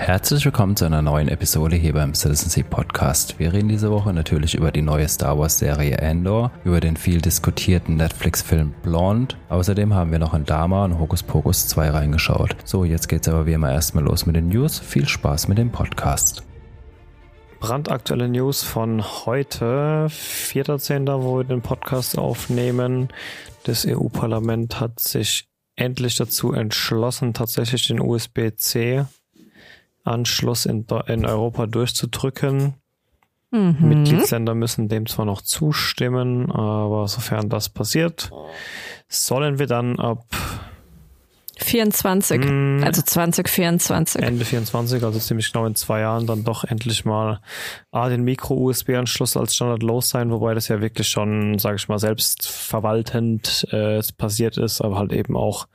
Herzlich willkommen zu einer neuen Episode hier beim Citizen Sea Podcast. Wir reden diese Woche natürlich über die neue Star Wars Serie Andor, über den viel diskutierten Netflix-Film Blonde. Außerdem haben wir noch in Dama und Hokus Pokus 2 reingeschaut. So, jetzt geht's aber wie immer erstmal los mit den News. Viel Spaß mit dem Podcast. Brandaktuelle News von heute, 4.10., wo wir den Podcast aufnehmen. Das EU-Parlament hat sich endlich dazu entschlossen, tatsächlich den USB-C Anschluss in, in Europa durchzudrücken. Mhm. Mitgliedsländer müssen dem zwar noch zustimmen, aber sofern das passiert, sollen wir dann ab 24, mh, also 2024. Ende 24, also ziemlich genau in zwei Jahren, dann doch endlich mal A, den Micro-USB-Anschluss als Standard los sein, wobei das ja wirklich schon, sage ich mal, selbstverwaltend äh, passiert ist, aber halt eben auch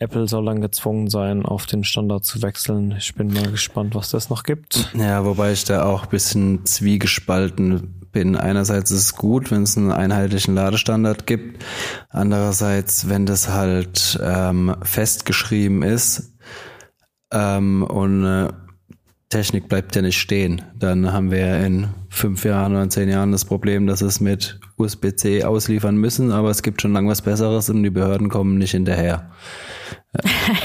Apple soll dann gezwungen sein, auf den Standard zu wechseln. Ich bin mal gespannt, was das noch gibt. Ja, wobei ich da auch ein bisschen zwiegespalten bin. Einerseits ist es gut, wenn es einen einheitlichen Ladestandard gibt. Andererseits, wenn das halt ähm, festgeschrieben ist ähm, und äh, Technik bleibt ja nicht stehen. Dann haben wir in fünf Jahren oder zehn Jahren das Problem, dass es mit USB-C ausliefern müssen, aber es gibt schon lange was Besseres und die Behörden kommen nicht hinterher.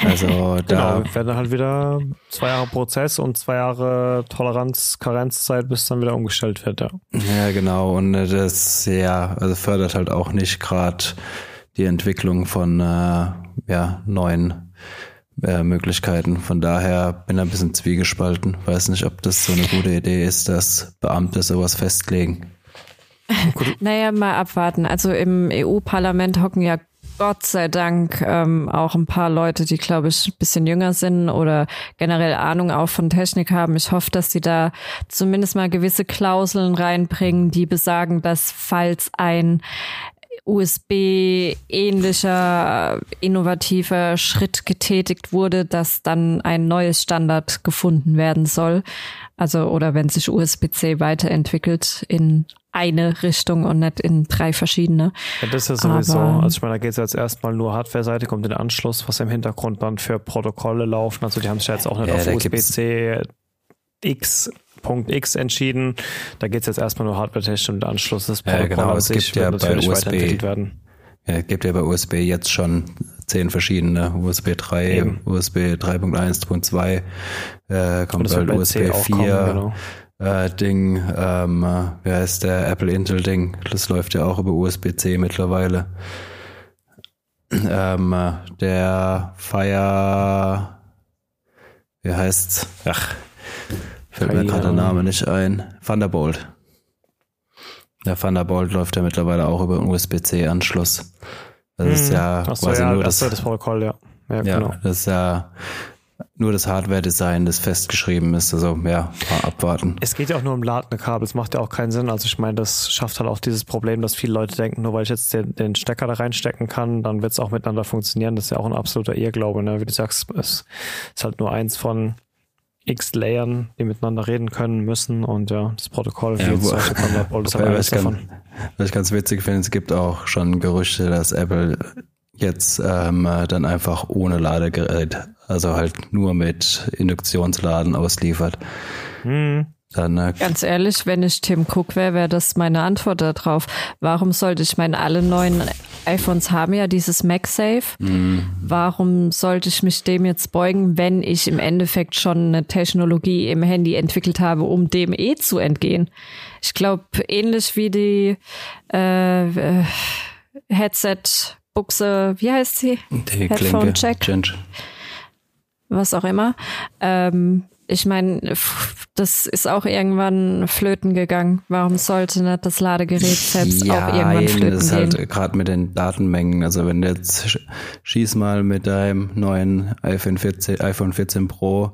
Also da genau, werden halt wieder zwei Jahre Prozess und zwei Jahre Toleranz, Karenzzeit, bis dann wieder umgestellt wird, ja. Ja, genau. Und das ja, also fördert halt auch nicht gerade die Entwicklung von äh, ja, neuen äh, Möglichkeiten. Von daher bin ich ein bisschen zwiegespalten. Weiß nicht, ob das so eine gute Idee ist, dass Beamte sowas festlegen. naja, mal abwarten. Also im EU-Parlament hocken ja Gott sei Dank ähm, auch ein paar Leute, die, glaube ich, ein bisschen jünger sind oder generell Ahnung auch von Technik haben. Ich hoffe, dass sie da zumindest mal gewisse Klauseln reinbringen, die besagen, dass falls ein USB-ähnlicher, innovativer Schritt getätigt wurde, dass dann ein neues Standard gefunden werden soll. Also, oder wenn sich USB-C weiterentwickelt in eine Richtung und nicht in drei verschiedene. Ja, das ist ja sowieso. Aber, also ich meine, da geht es jetzt erstmal nur Hardware-Seite, kommt den Anschluss, was im Hintergrund dann für Protokolle laufen. Also die haben sich jetzt auch nicht ja, auf USB-C X.X entschieden. Da geht es jetzt erstmal nur hardware-technisch den Anschluss des Protokolls. Ja, genau, es gibt ja bei USB, werden. Ja, gibt ja bei USB jetzt schon zehn verschiedene USB 3, Eben. USB 3.1, 2.2, äh, kommt halt USB 4. Kommen, genau äh, Ding, ähm, wie heißt der Apple Intel Ding? Das läuft ja auch über USB-C mittlerweile. Ähm, der Fire, wie heißt's? Ach, fällt mir gerade der Name nicht ein. Thunderbolt. Der Thunderbolt läuft ja mittlerweile auch über einen USB-C-Anschluss. Das hm. ist ja Achso, quasi ja, nur das, das Protokoll, ja. Ja, ja genau. das ist ja nur das Hardware-Design, das festgeschrieben ist. Also ja, abwarten. Es geht ja auch nur um ladende Kabel. Es macht ja auch keinen Sinn. Also ich meine, das schafft halt auch dieses Problem, dass viele Leute denken, nur weil ich jetzt den, den Stecker da reinstecken kann, dann wird es auch miteinander funktionieren. Das ist ja auch ein absoluter Irrglaube. Ne? Wie du sagst, es ist halt nur eins von x Layern, die miteinander reden können müssen und ja, das Protokoll ja, wo, ist halt alles davon. Ganz, was ich ganz witzig finde, es gibt auch schon Gerüchte, dass Apple jetzt ähm, dann einfach ohne Ladegerät, also halt nur mit Induktionsladen ausliefert. Hm. Dann, äh, Ganz ehrlich, wenn ich Tim Cook wäre, wäre das meine Antwort darauf. Warum sollte ich meine, alle neuen iPhones haben ja dieses MagSafe. Mm. Warum sollte ich mich dem jetzt beugen, wenn ich im Endeffekt schon eine Technologie im Handy entwickelt habe, um dem eh zu entgehen? Ich glaube, ähnlich wie die äh, äh Headset Buchse, wie heißt sie? Die Headphone Check. Change. Was auch immer. Ähm, ich meine, das ist auch irgendwann flöten gegangen. Warum sollte nicht das Ladegerät selbst ja, auch irgendwann flöten das ist halt gerade mit den Datenmengen. Also wenn du jetzt schieß mal mit deinem neuen iPhone 14, iPhone 14 Pro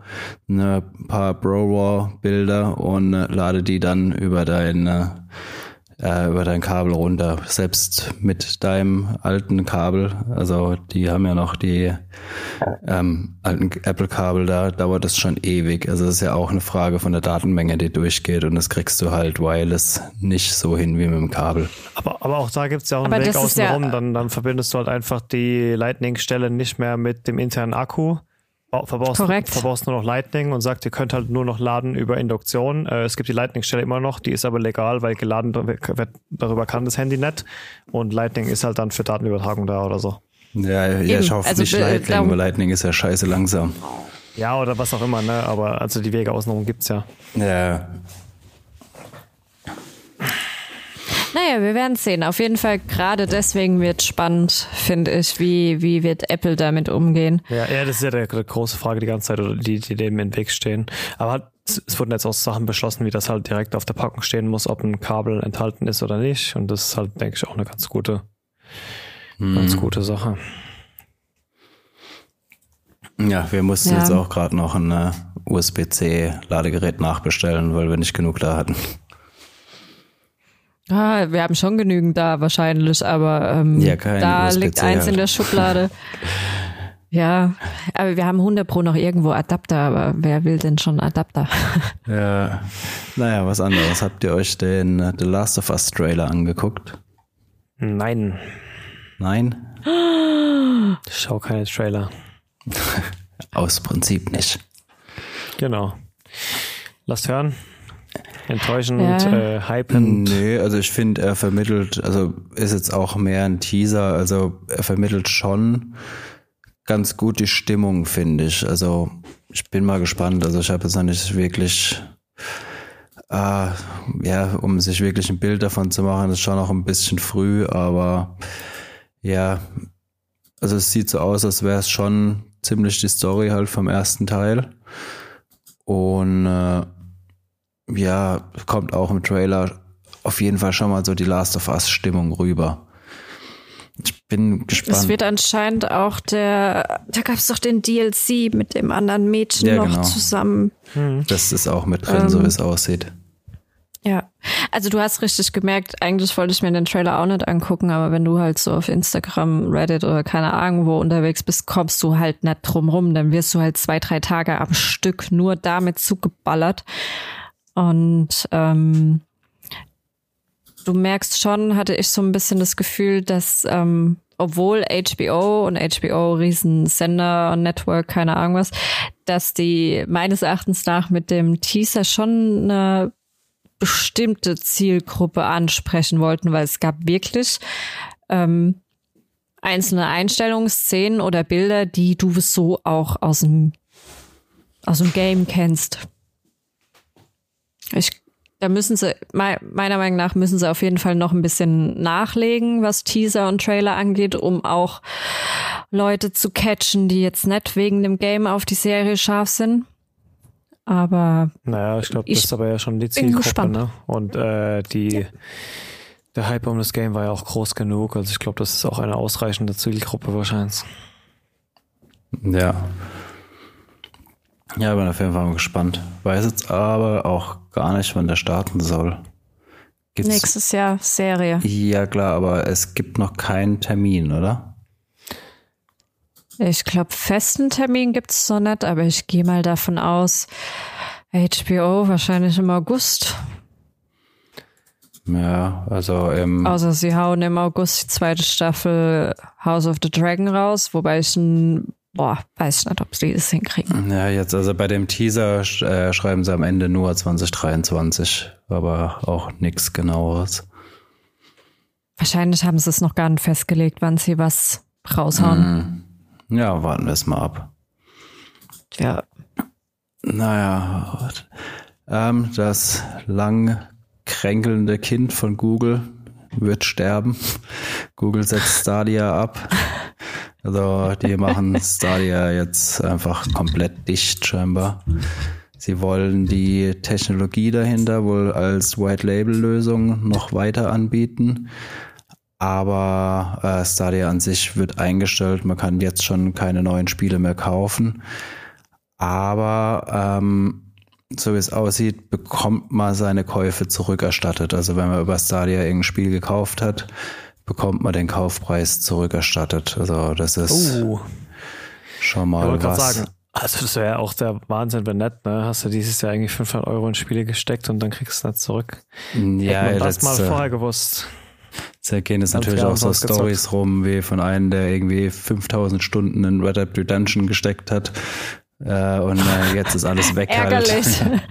ein ne, paar Pro Bilder und äh, lade die dann über deine äh, über dein Kabel runter. Selbst mit deinem alten Kabel, also die haben ja noch die ähm, alten Apple-Kabel, da dauert das schon ewig. Also es ist ja auch eine Frage von der Datenmenge, die durchgeht und das kriegst du halt wireless nicht so hin wie mit dem Kabel. Aber, aber auch da gibt's ja auch einen aber Weg außen ja dann, dann verbindest du halt einfach die Lightning-Stelle nicht mehr mit dem internen Akku, verbaust, Korrekt. verbaust nur noch Lightning und sagt, ihr könnt halt nur noch laden über Induktion. Äh, es gibt die Lightning-Stelle immer noch, die ist aber legal, weil geladen wird, darüber kann das Handy nicht. Und Lightning ist halt dann für Datenübertragung da oder so. Ja, ja ich hoffe Also, nicht äh, Lightning, weil Lightning ist ja scheiße langsam. Ja, oder was auch immer, ne? Aber also die Wege außenrum gibt's ja. Ja, Naja, wir werden sehen. Auf jeden Fall, gerade deswegen wird spannend, finde ich, wie, wie wird Apple damit umgehen. Ja, ja, das ist ja die, die große Frage die ganze Zeit, oder die, die dem im Weg stehen. Aber halt, es, wurden jetzt auch Sachen beschlossen, wie das halt direkt auf der Packung stehen muss, ob ein Kabel enthalten ist oder nicht. Und das ist halt, denke ich, auch eine ganz gute, ganz gute Sache. ja wir mussten Ja. jetzt auch gerade noch ein äh, USB-C-Ladegerät nachbestellen, weil wir nicht genug da hatten. Ah, wir haben schon genügend da wahrscheinlich, aber ähm, Ja, kein da liegt eins in der Schublade. ja, aber wir haben 100 Pro noch irgendwo Adapter, aber wer will denn schon Adapter? Ja, naja, was anderes. Habt ihr euch den äh, The Last of Us Trailer angeguckt? Nein, Nein? ich schau keine Trailer. Aus Prinzip nicht. Genau. Lasst hören. Enttäuschend, Ja. äh, hypend. Nee, also ich finde, er vermittelt, also ist jetzt auch mehr ein Teaser, also er vermittelt schon ganz gut die Stimmung, finde ich. Also ich bin mal gespannt. Also ich habe jetzt noch nicht wirklich, äh, ja, um sich wirklich ein Bild davon zu machen, ist schon noch ein bisschen früh, aber ja, also es sieht so aus, als wäre es schon ziemlich die Story halt vom ersten Teil. Und äh, ja, kommt auch im Trailer auf jeden Fall schon mal so die Last of Us Stimmung rüber. Ich bin Es gespannt. wird anscheinend auch der, da gab es doch den DLC mit dem anderen Mädchen Ja, noch genau. zusammen. Das ist auch mit drin, Ähm, so wie es aussieht. Ja, also du hast richtig gemerkt, eigentlich wollte ich mir den Trailer auch nicht angucken, aber wenn du halt so auf Instagram, Reddit oder keine Ahnung wo unterwegs bist, kommst du halt nicht drum rum. Dann wirst du halt zwei, drei Tage am Stück nur damit zugeballert. Und ähm, du merkst schon, hatte ich so ein bisschen das Gefühl, dass ähm, obwohl HBO und HBO Riesensender und Network, keine Ahnung was, dass die meines Erachtens nach mit dem Teaser schon eine bestimmte Zielgruppe ansprechen wollten, weil es gab wirklich ähm, einzelne Einstellungsszenen oder Bilder, die du so auch aus dem aus dem Game kennst. Ich, da müssen sie, mei- meiner Meinung nach, müssen sie auf jeden Fall noch ein bisschen nachlegen, was Teaser und Trailer angeht, um auch Leute zu catchen, die jetzt nicht wegen dem Game auf die Serie scharf sind. Aber Naja, ich glaube, das ist aber ja schon die Zielgruppe, gespannt. ne? Und äh, die der Hype um das Game war ja auch groß genug. Also ich glaube, das ist auch eine ausreichende Zielgruppe wahrscheinlich. Ja. Ja, bin auf jeden Fall mal gespannt. Weiß jetzt aber auch gar nicht, wann der starten soll. Gibt's, nächstes Jahr Serie. Ja, klar, aber es gibt noch keinen Termin, oder? Ich glaube, festen Termin gibt's noch nicht, aber ich gehe mal davon aus, HBO wahrscheinlich im August. Ja, also im, Außer sie hauen im August die zweite Staffel House of the Dragon raus, wobei ich ein, boah, weiß ich nicht, ob sie das hinkriegen. ja, jetzt, also bei dem Teaser äh, schreiben sie am Ende nur 2023, aber auch nichts genaueres. Wahrscheinlich haben sie es noch gar nicht festgelegt, wann sie was raushauen. Ja, warten wir es mal ab. Ja. Naja, ähm, das lang kränkelnde Kind von Google wird sterben. Google setzt Stadia ab. Also die machen Stadia jetzt einfach komplett dicht scheinbar. Sie wollen die Technologie dahinter wohl als White-Label-Lösung noch weiter anbieten. Aber äh, Stadia an sich wird eingestellt. Man kann jetzt schon keine neuen Spiele mehr kaufen. Aber ähm, so wie es aussieht, bekommt man seine Käufe zurückerstattet. Also wenn man über Stadia irgendein Spiel gekauft hat, bekommt man den Kaufpreis zurückerstattet. Also das ist Oh, schon ich mal gerade was. sagen, also das wäre ja auch der Wahnsinn, wenn nett, ne? Hast du dieses Jahr eigentlich 500 Euro in Spiele gesteckt und dann kriegst du nicht zurück. Ja, Hätte man das mal letzte- vorher gewusst. Da gehen es natürlich auch so. Stories rum, wie von einem, der irgendwie 5000 Stunden in Red Dead Redemption gesteckt hat Äh, und äh, jetzt ist alles weg. Halt. Ärgerlich. Halt.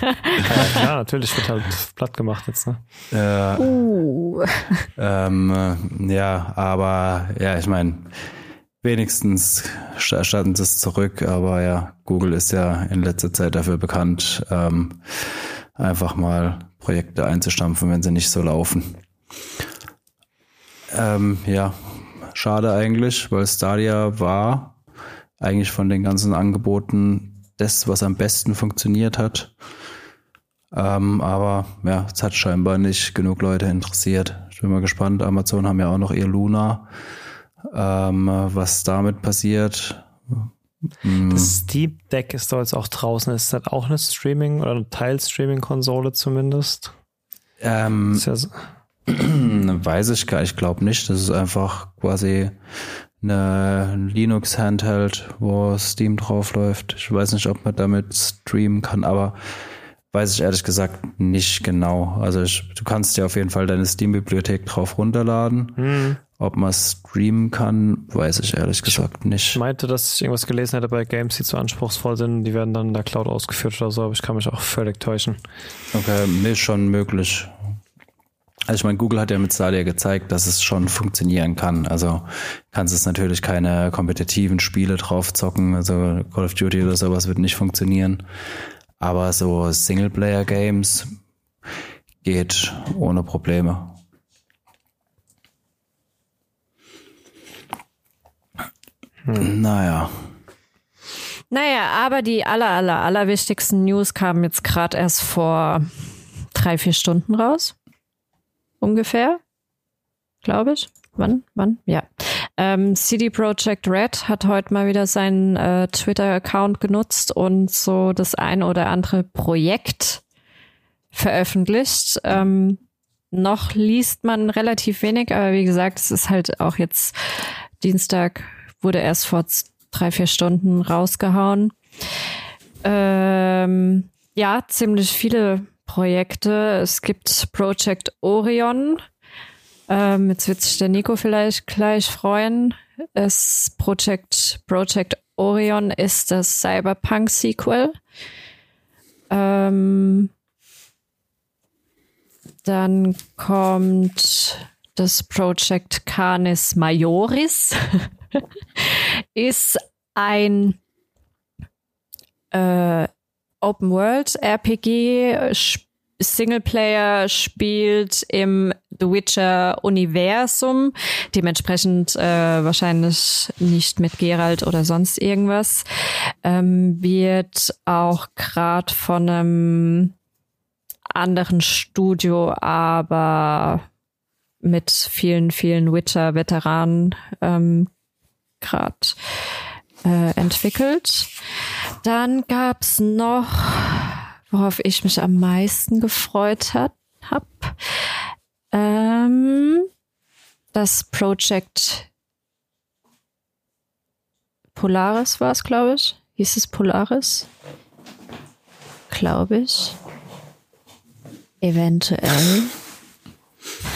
ja, natürlich wird halt platt gemacht jetzt. Ne? Äh, uh. ähm, ja, aber ja, ich meine, wenigstens starten sie es zurück. Aber ja, Google ist ja in letzter Zeit dafür bekannt, ähm, einfach mal Projekte einzustampfen, wenn sie nicht so laufen. Ähm, ja, schade eigentlich, weil Stadia war eigentlich von den ganzen Angeboten das, was am besten funktioniert hat. Ähm, aber ja, es hat scheinbar nicht genug Leute interessiert. Ich bin mal gespannt. Amazon haben ja auch noch ihr Luna. Ähm, was damit passiert. Hm. Das Steam Deck ist doch jetzt auch draußen. Ist das auch eine Streaming- oder eine Teil-Streaming-Konsole zumindest? Ähm, ja so weiß ich gar Ich glaube nicht. Das ist einfach quasi eine Linux-Handheld, wo Steam draufläuft. Ich weiß nicht, ob man damit streamen kann, aber weiß ich ehrlich gesagt nicht genau. Also ich, du kannst ja auf jeden Fall deine Steam-Bibliothek drauf runterladen. Hm. Ob man streamen kann, weiß ich ehrlich gesagt nicht. Ich meinte, dass ich irgendwas gelesen hätte bei Games, die zu anspruchsvoll sind, die werden dann in der Cloud ausgeführt oder so, aber ich kann mich auch völlig täuschen. Okay, mir ist schon möglich. Also ich meine, Google hat ja mit Stadia gezeigt, dass es schon funktionieren kann. Also kannst es natürlich keine kompetitiven Spiele drauf zocken. Also Call of Duty oder sowas wird nicht funktionieren. Aber so Singleplayer-Games geht ohne Probleme. Hm. Naja. Naja, aber die aller, aller, aller wichtigsten News kamen jetzt gerade erst vor drei, vier Stunden raus ungefähr, glaube ich. Wann? Wann? Ja. Ähm, CD Projekt Red hat heute mal wieder seinen äh, Twitter-Account genutzt und so das ein oder andere Projekt veröffentlicht. Ähm, noch liest man relativ wenig, aber wie gesagt, es ist halt auch jetzt Dienstag, wurde erst vor drei, vier Stunden rausgehauen. Ähm, ja, ziemlich viele Projekte. Es gibt Project Orion. Ähm, jetzt wird sich der Nico vielleicht gleich freuen. Das Project, Project Orion ist das Cyberpunk-Sequel. Ähm, dann kommt das Project Canis Majoris. ist ein äh, Open World RPG Singleplayer spielt im The Witcher Universum, dementsprechend äh, wahrscheinlich nicht mit Geralt oder sonst irgendwas, ähm, wird auch gerade von einem anderen Studio, aber mit vielen, vielen Witcher-Veteranen ähm, gerade äh, entwickelt. Dann gab's noch, worauf ich mich am meisten gefreut hat, hab, ähm, das Project Polaris war es, glaube ich. Hieß es Polaris? Glaube ich. Eventuell.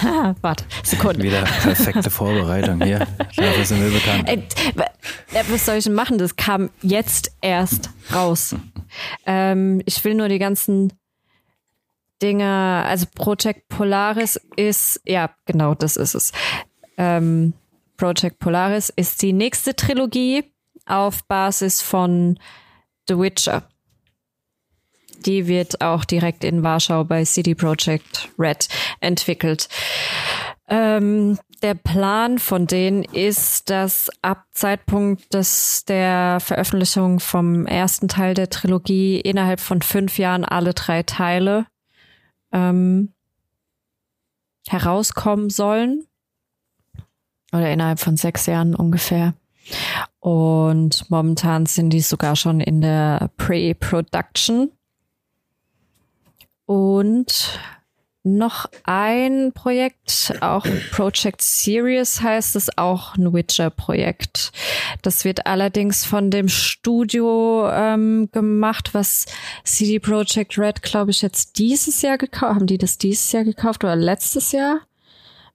Ha, warte, Sekunde. Wieder perfekte Vorbereitung hier. Dafür sind wir bekannt. Ey, was soll ich denn machen? Das kam jetzt erst raus. ähm, ich will nur die ganzen Dinge, also Project Polaris ist, ja, genau, das ist es. Ähm, Project Polaris ist die nächste Trilogie auf Basis von The Witcher. Die wird auch direkt in Warschau bei CD Projekt Red entwickelt. Ähm, der Plan von denen ist, dass ab Zeitpunkt des, der Veröffentlichung vom ersten Teil der Trilogie innerhalb von fünf Jahren alle drei Teile ähm, herauskommen sollen. Oder innerhalb von sechs Jahren ungefähr. Und momentan sind die sogar schon in der Pre-Production. Und noch ein Projekt, auch Project Series heißt es, auch ein Witcher-Projekt. Das wird allerdings von dem Studio ähm, gemacht, was CD Projekt Red, glaube ich, jetzt dieses Jahr gekauft. Haben die das dieses Jahr gekauft oder letztes Jahr?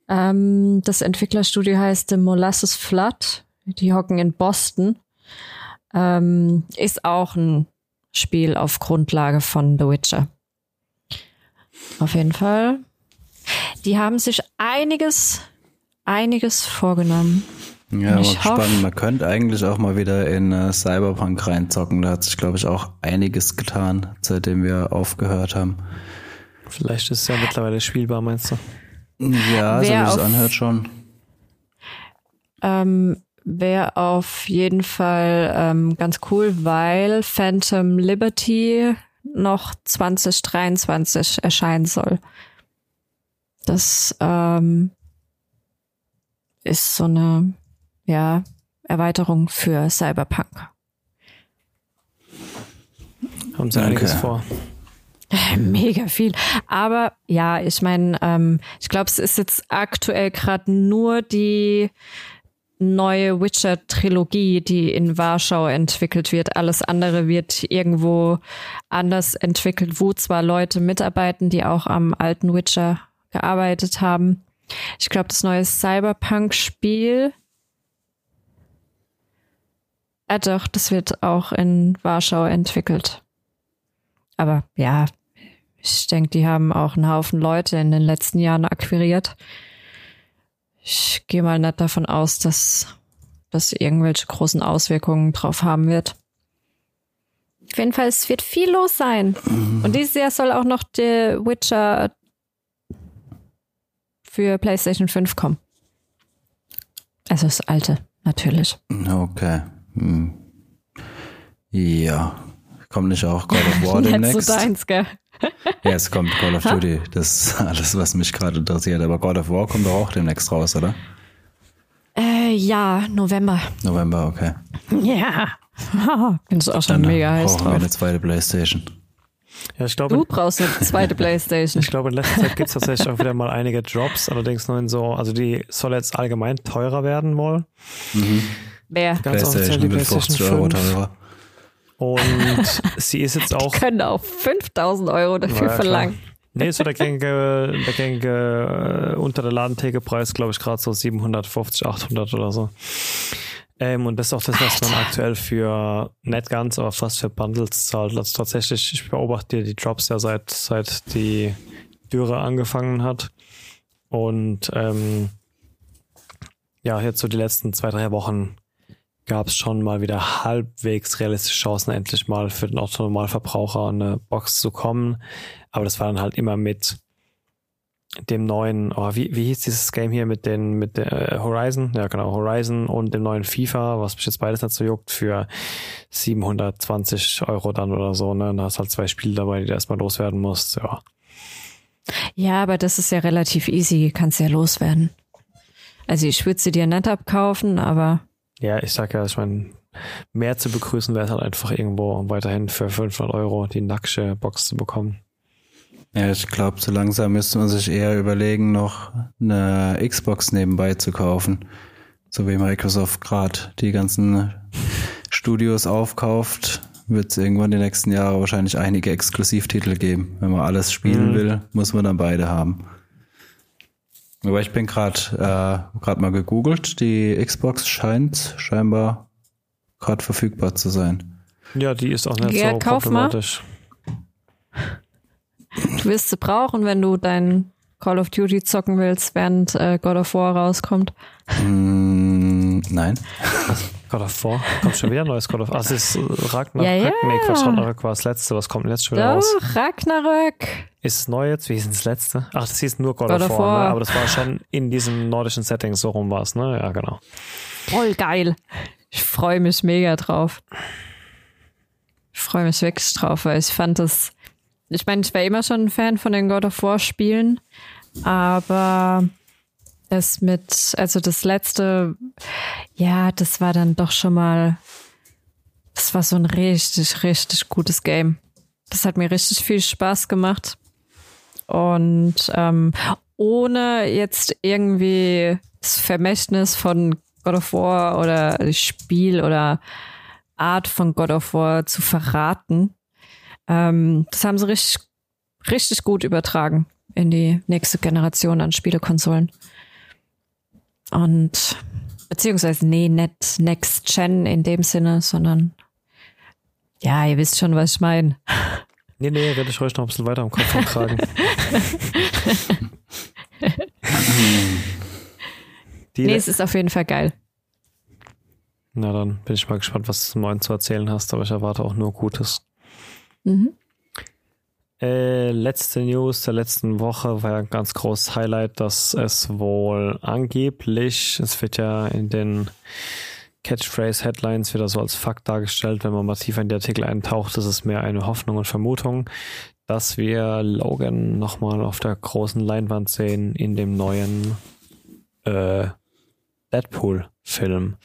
Ähm, das Entwicklerstudio heißt The Molasses Flood. Die hocken in Boston. Ähm, ist auch ein Spiel auf Grundlage von The Witcher. Auf jeden Fall. Die haben sich einiges, einiges vorgenommen. Ja, aber spannend. Man könnte eigentlich auch mal wieder in uh, Cyberpunk reinzocken. Da hat sich, glaube ich, auch einiges getan, seitdem wir aufgehört haben. Vielleicht ist es ja mittlerweile spielbar, meinst du? Ja, so wie es anhört schon. Ähm, Wäre auf jeden Fall ähm, ganz cool, weil Phantom Liberty noch 2023 erscheinen soll. Das ähm, ist so eine ja, Erweiterung für Cyberpunk. Haben sie okay. einiges vor. Mega viel. Aber ja, ich meine, ähm, ich glaube, es ist jetzt aktuell gerade nur die neue Witcher-Trilogie, die in Warschau entwickelt wird. Alles andere wird irgendwo anders entwickelt, wo zwar Leute mitarbeiten, die auch am alten Witcher gearbeitet haben. Ich glaube, das neue Cyberpunk-Spiel. Ah doch, das wird auch in Warschau entwickelt. Aber ja, ich denke, die haben auch einen Haufen Leute in den letzten Jahren akquiriert. Ich gehe mal nicht davon aus, dass das irgendwelche großen Auswirkungen drauf haben wird. Auf jeden Fall, es wird viel los sein. Und dieses Jahr soll auch noch der Witcher für PlayStation 5 kommen. Also das alte, natürlich. Okay. Hm. Ja. Kommt nicht auch God of War demnächst? So deins, gell? Ja, es kommt Call of Duty. Das ist alles, was mich gerade interessiert. Aber God of War kommt doch auch demnächst raus, oder? Äh, ja, November. November, okay. Ja. Bin ich auch schon Dann mega heiß drauf. wir eine zweite Playstation. Ja, ich glaube, du brauchst eine zweite Playstation. ich glaube, in letzter Zeit gibt es tatsächlich auch wieder mal einige Drops, allerdings nur in so, also die soll jetzt allgemein teurer werden wohl. Mhm. Wer? Ganz PlayStation die PlayStation 50 Euro teurer. Und sie ist jetzt auch. Die können auch 5000 Euro dafür ja, verlangen. Nee, so der gängige, der gängige äh, unter der Ladentheke-Preis, glaube ich, gerade so 750, 800 oder so. Ähm, und das ist auch das, was man aktuell für nicht ganz, aber fast für Bundles zahlt. Also tatsächlich, ich beobachte die Drops ja seit, seit die Dürre angefangen hat. Und ähm, ja, jetzt so die letzten zwei, drei Wochen gab es schon mal wieder halbwegs realistische Chancen, endlich mal für den Autonormalverbraucher eine Box zu kommen. Aber das war dann halt immer mit dem neuen, oh, wie, wie hieß dieses Game hier mit den, mit der äh, Horizon? Ja, genau, Horizon und dem neuen FIFA, was mich jetzt beides so juckt, für 720 Euro dann oder so, ne? Da hast halt zwei Spiele dabei, die du erstmal loswerden musst, ja. Ja, aber das ist ja relativ easy, kannst ja loswerden. Also ich würde sie dir nicht abkaufen, aber ja, ich sag ja, ich meine, mehr zu begrüßen wäre es halt einfach irgendwo weiterhin für 500 Euro die nackte Box zu bekommen. Ja, ich glaube, so langsam müsste man sich eher überlegen, noch eine Xbox nebenbei zu kaufen. So wie Microsoft gerade die ganzen Studios aufkauft, wird es irgendwann die nächsten Jahre wahrscheinlich einige Exklusivtitel geben. Wenn man alles spielen mhm. will, muss man dann beide haben. Aber ich bin gerade äh, gerade mal gegoogelt. Die Xbox scheint scheinbar gerade verfügbar zu sein. Ja, die ist auch nicht ja, so kauf problematisch. Mal. Du wirst sie brauchen, wenn du dein Call of Duty zocken willst, während äh, God of War rauskommt. Mm, nein. God of War? Kommt schon wieder ein neues God of War? Ah, es ist Ragnarök. Ja, ja. Nee, Quatsch, Ragnarök war das letzte. Was kommt denn jetzt schon wieder Doch, raus? Ragnarök. Ist es neu jetzt? Wie ist das letzte? Ach, das hieß nur God, God of, War, War. Ne? aber das war schon in diesem nordischen Setting, so rum war es, ne? Ja, genau. Voll geil. Ich freue mich mega drauf. Ich freue mich wirklich drauf, weil ich fand das. Ich meine, ich war immer schon ein Fan von den God of War Spielen, aber das mit, also das letzte, ja, das war dann doch schon mal, das war so ein richtig, richtig gutes Game. Das hat mir richtig viel Spaß gemacht. Und ähm, ohne jetzt irgendwie das Vermächtnis von God of War oder Spiel oder Art von God of War zu verraten. Ähm, das haben sie richtig, richtig gut übertragen in die nächste Generation an Spielekonsolen. Und Beziehungsweise, nee, nicht Next Gen in dem Sinne, sondern ja, ihr wisst schon, was ich meine. Nee, nee, werde ich euch noch ein bisschen weiter am Kopf umtragen. nee, es ist auf jeden Fall geil. Na, dann bin ich mal gespannt, was du Neuen zu erzählen hast, aber ich erwarte auch nur Gutes. Mhm. Äh, letzte News der letzten Woche war ja ein ganz großes Highlight, dass es wohl angeblich, es wird ja in den Catchphrase-Headlines wieder so als Fakt dargestellt, wenn man mal tiefer in die Artikel eintaucht, ist es mehr eine Hoffnung und Vermutung, dass wir Logan nochmal auf der großen Leinwand sehen in dem neuen äh, Deadpool-Film.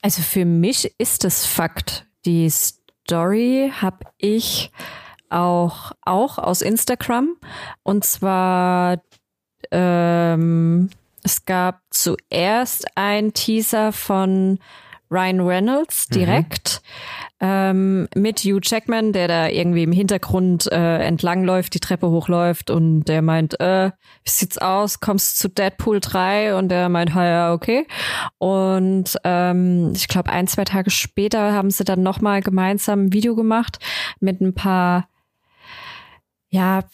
Also für mich ist es Fakt. Die Story habe ich auch, auch aus Instagram. Und zwar, ähm, es gab zuerst ein Teaser von Ryan Reynolds mhm. direkt mhm. ähm, mit Hugh Jackman, der da irgendwie im Hintergrund äh, entlangläuft, die Treppe hochläuft und der meint, äh, wie sieht's aus? Kommst zu Deadpool 3? Und der meint, ja, okay. Und ähm, ich glaube, ein, zwei Tage später haben sie dann nochmal gemeinsam ein Video gemacht mit ein paar ja,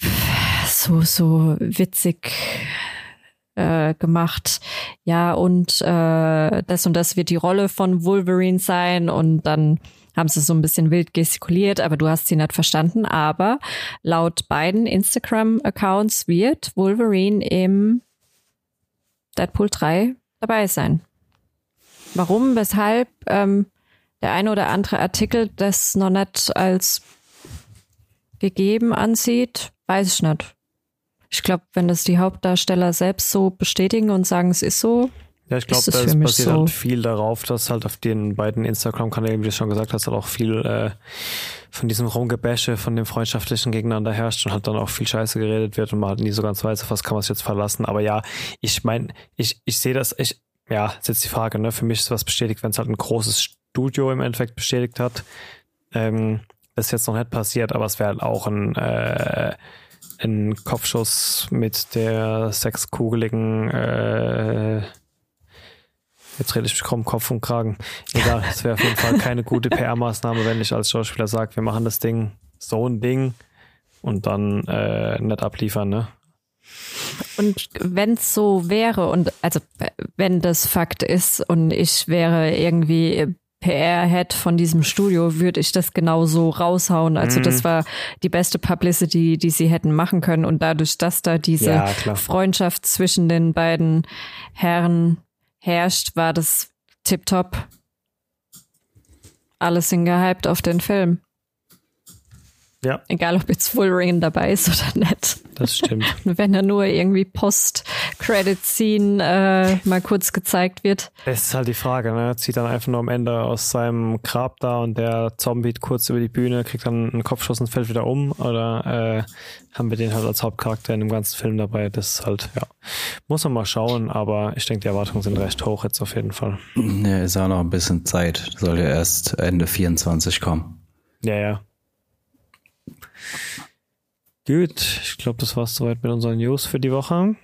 so, so witzig äh, gemacht. Ja, und äh, das und das wird die Rolle von Wolverine sein und dann haben sie so ein bisschen wild gestikuliert, aber du hast sie nicht verstanden. Aber laut beiden Instagram-Accounts wird Wolverine im Deadpool 3 dabei sein. Warum, weshalb ähm, der eine oder andere Artikel das noch nicht als gegeben ansieht, weiß ich nicht. Ich glaube, wenn das die Hauptdarsteller selbst so bestätigen und sagen, es ist so. Ja, ich glaube, da basiert so. halt viel darauf, dass halt auf den beiden Instagram-Kanälen, wie du schon gesagt hast, halt auch viel äh, von diesem Rumgebäsche, von dem freundschaftlichen gegeneinander herrscht und halt dann auch viel Scheiße geredet wird und man halt nie so ganz weiß, auf was kann man sich jetzt verlassen. Aber ja, ich meine, ich, ich sehe das, ich, ja, ist jetzt die Frage, ne? Für mich ist was bestätigt, wenn es halt ein großes Studio im Endeffekt bestätigt hat. Ähm, das ist jetzt noch nicht passiert, aber es wäre halt auch ein, äh, ein Kopfschuss mit der sechskugeligen äh, Jetzt rede ich mich kaum Kopf und Kragen. Egal, es wäre auf jeden Fall keine gute PR-Maßnahme, wenn ich als Schauspieler sage, wir machen das Ding, so ein Ding und dann äh, nicht abliefern, ne? Und wenn es so wäre und also wenn das Fakt ist und ich wäre irgendwie PR-Head von diesem Studio, würde ich das genauso raushauen. Also mhm. das war die beste Publicity, die sie hätten machen können. Und dadurch, dass da diese ja, Freundschaft zwischen den beiden Herren herrscht, war das tipptopp. Alles sind gehypt auf den Film. Ja. Egal, ob jetzt Wolverine dabei ist oder nicht. Das stimmt. Wenn er nur irgendwie Post-Credit-Scene äh, mal kurz gezeigt wird. Das ist halt die Frage, ne? Er zieht dann einfach nur am Ende aus seinem Grab da und der Zombie kurz über die Bühne, kriegt dann einen Kopfschuss und fällt wieder um. Oder äh, haben wir den halt als Hauptcharakter in dem ganzen Film dabei? Das ist halt, ja. Muss man mal schauen, aber ich denke, die Erwartungen sind recht hoch jetzt auf jeden Fall. Ja, ist auch noch ein bisschen Zeit. Soll ja erst Ende 24 kommen. Ja, ja. Gut, ich glaube, das war es soweit mit unseren News für die Woche.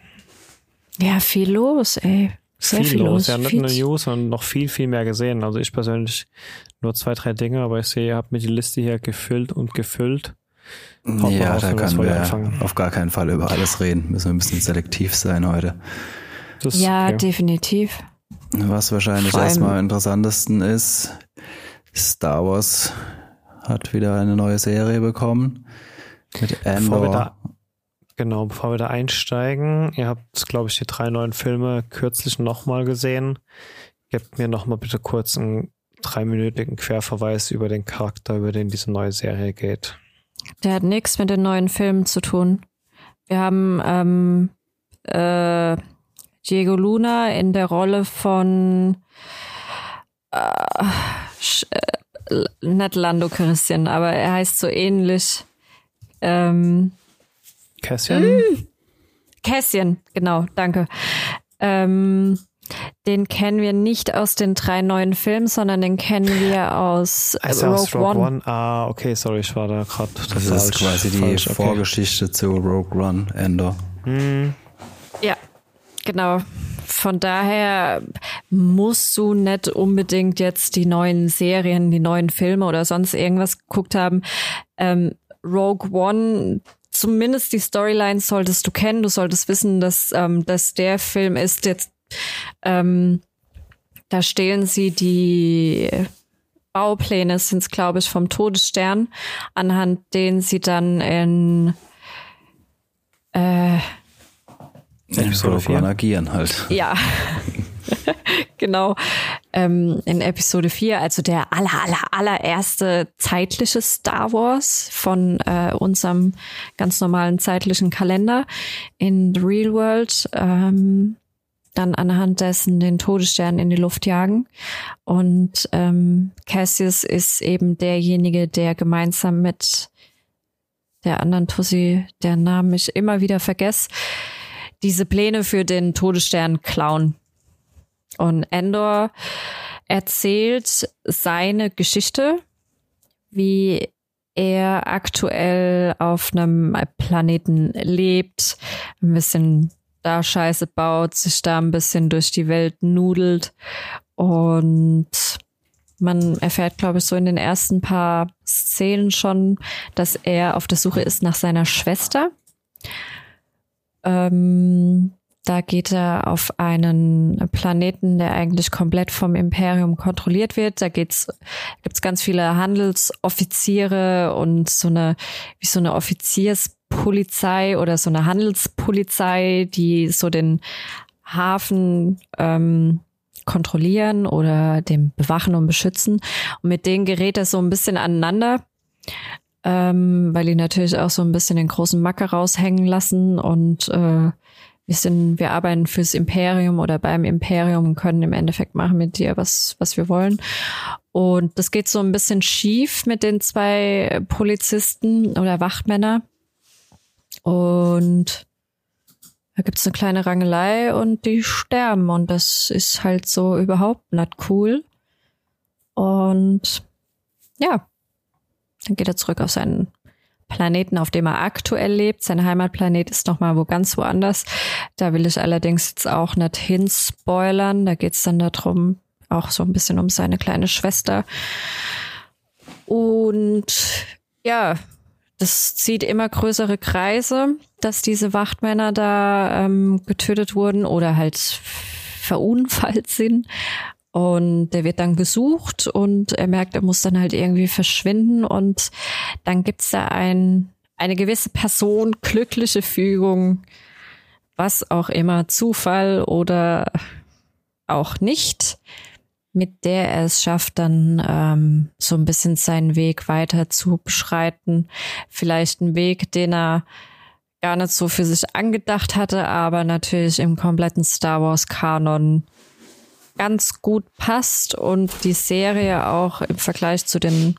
Ja, viel los, ey. Sehr viel, viel los. Ja, nicht nur News, sondern noch viel, viel mehr gesehen. Also ich persönlich nur zwei, drei Dinge, aber ich sehe, ihr habt mir die Liste hier gefüllt und gefüllt. Haut ja, da können wir anfangen. auf gar keinen Fall über alles reden. Müssen wir ein bisschen selektiv sein heute. ja, okay. definitiv. Was wahrscheinlich erstmal am interessantesten ist, Star Wars hat wieder eine neue Serie bekommen. Mit Andor. Bevor wir da, genau, bevor wir da einsteigen, ihr habt, glaube ich, die drei neuen Filme kürzlich nochmal gesehen. Gebt mir nochmal bitte kurz einen dreiminütigen Querverweis über den Charakter, über den diese neue Serie geht. Der hat nichts mit den neuen Filmen zu tun. Wir haben ähm, äh, Diego Luna in der Rolle von äh, äh, nicht Lando Christian, aber er heißt so ähnlich. Ähm, Cassian? Mm, Cassian, genau, danke. Ähm, den kennen wir nicht aus den drei neuen Filmen, sondern den kennen wir aus also Rogue, aus Rogue One. One. Ah, okay, sorry, ich war da gerade. Das ist quasi die falsch, okay. Vorgeschichte zu Rogue One, Endor. Hm. Ja, genau. von daher musst du nicht unbedingt jetzt die neuen Serien, die neuen Filme oder sonst irgendwas geguckt haben. Ähm, Rogue One, zumindest die Storyline solltest du kennen. Du solltest wissen, dass, ähm, dass der Film ist jetzt, ähm, da stehlen sie die Baupläne, sind es, glaube ich, vom Todesstern, anhand denen sie dann in äh, Episode 4 agieren halt. Ja. genau. Ähm, in Episode 4, also der aller, aller, allererste zeitliche Star Wars von äh, unserem ganz normalen zeitlichen Kalender in The Real World. Ähm, dann anhand dessen den Todesstern in die Luft jagen. Und ähm, Cassius ist eben derjenige, der gemeinsam mit der anderen Tussi, der Namen ich immer wieder vergesse, diese Pläne für den Todesstern klauen. Und Endor erzählt seine Geschichte, wie er aktuell auf einem Planeten lebt, ein bisschen da Scheiße baut, sich da ein bisschen durch die Welt nudelt und man erfährt, glaube ich, so in den ersten paar Szenen schon, dass er auf der Suche ist nach seiner Schwester. Ähm, da geht er auf einen Planeten, der eigentlich komplett vom Imperium kontrolliert wird. Da geht's, gibt's ganz viele Handelsoffiziere und so eine, wie so eine Offizierspolizei oder so eine Handelspolizei, die so den Hafen ähm, kontrollieren oder den bewachen und beschützen. Und mit denen gerät er so ein bisschen aneinander ähm, weil die natürlich auch so ein bisschen den großen Macke raushängen lassen und äh, wir sind, wir arbeiten fürs Imperium oder beim Imperium und können im Endeffekt machen mit dir was, was wir wollen. Und das geht so ein bisschen schief mit den zwei Polizisten oder Wachtmänner. Und da gibt's eine kleine Rangelei und die sterben. Und das ist halt so überhaupt nicht cool. Und ja, dann geht er zurück auf seinen Planeten, auf dem er aktuell lebt. Sein Heimatplanet ist nochmal wo ganz woanders. Da will ich allerdings jetzt auch nicht hinspoilern. Da geht's dann darum, auch so ein bisschen um seine kleine Schwester. Und ja, das zieht immer größere Kreise, dass diese Wachtmänner da ähm, getötet wurden oder halt verunfallt sind. Und der wird dann gesucht und er merkt, er muss dann halt irgendwie verschwinden. Und dann gibt's da ein, eine gewisse Person, glückliche Fügung, was auch immer, Zufall oder auch nicht, mit der er es schafft, dann ähm, so ein bisschen seinen Weg weiter zu beschreiten. Vielleicht einen Weg, den er gar nicht so für sich angedacht hatte, aber natürlich im kompletten Star Wars Kanon ganz gut passt und die Serie auch im Vergleich zu den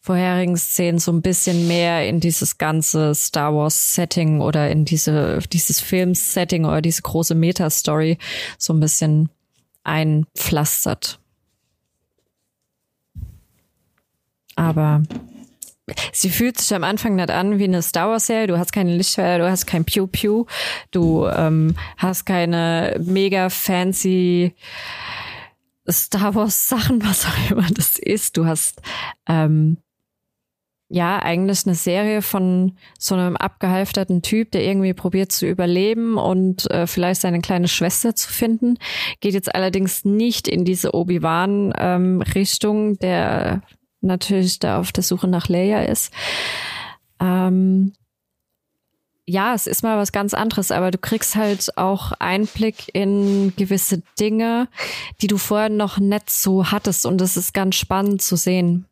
vorherigen Szenen so ein bisschen mehr in dieses ganze Star Wars Setting oder in diese, dieses Film-Setting oder diese große Meta-Story so ein bisschen einpflastert. Aber sie fühlt sich am Anfang nicht an wie eine Star Wars Serie. Du hast keine Lichtschwerter, du hast kein Pew Pew, du ähm, hast keine mega fancy Star Wars Sachen, was auch immer das ist. Du hast ähm, ja eigentlich eine Serie von so einem abgehalfterten Typ, der irgendwie probiert zu überleben und äh, vielleicht seine kleine Schwester zu finden. Geht jetzt allerdings nicht in diese Obi-Wan ähm, Richtung, der natürlich da auf der Suche nach Leia ist. Ähm, ja, es ist mal was ganz anderes, aber du kriegst halt auch Einblick in gewisse Dinge, die du vorher noch nicht so hattest und es ist ganz spannend zu sehen.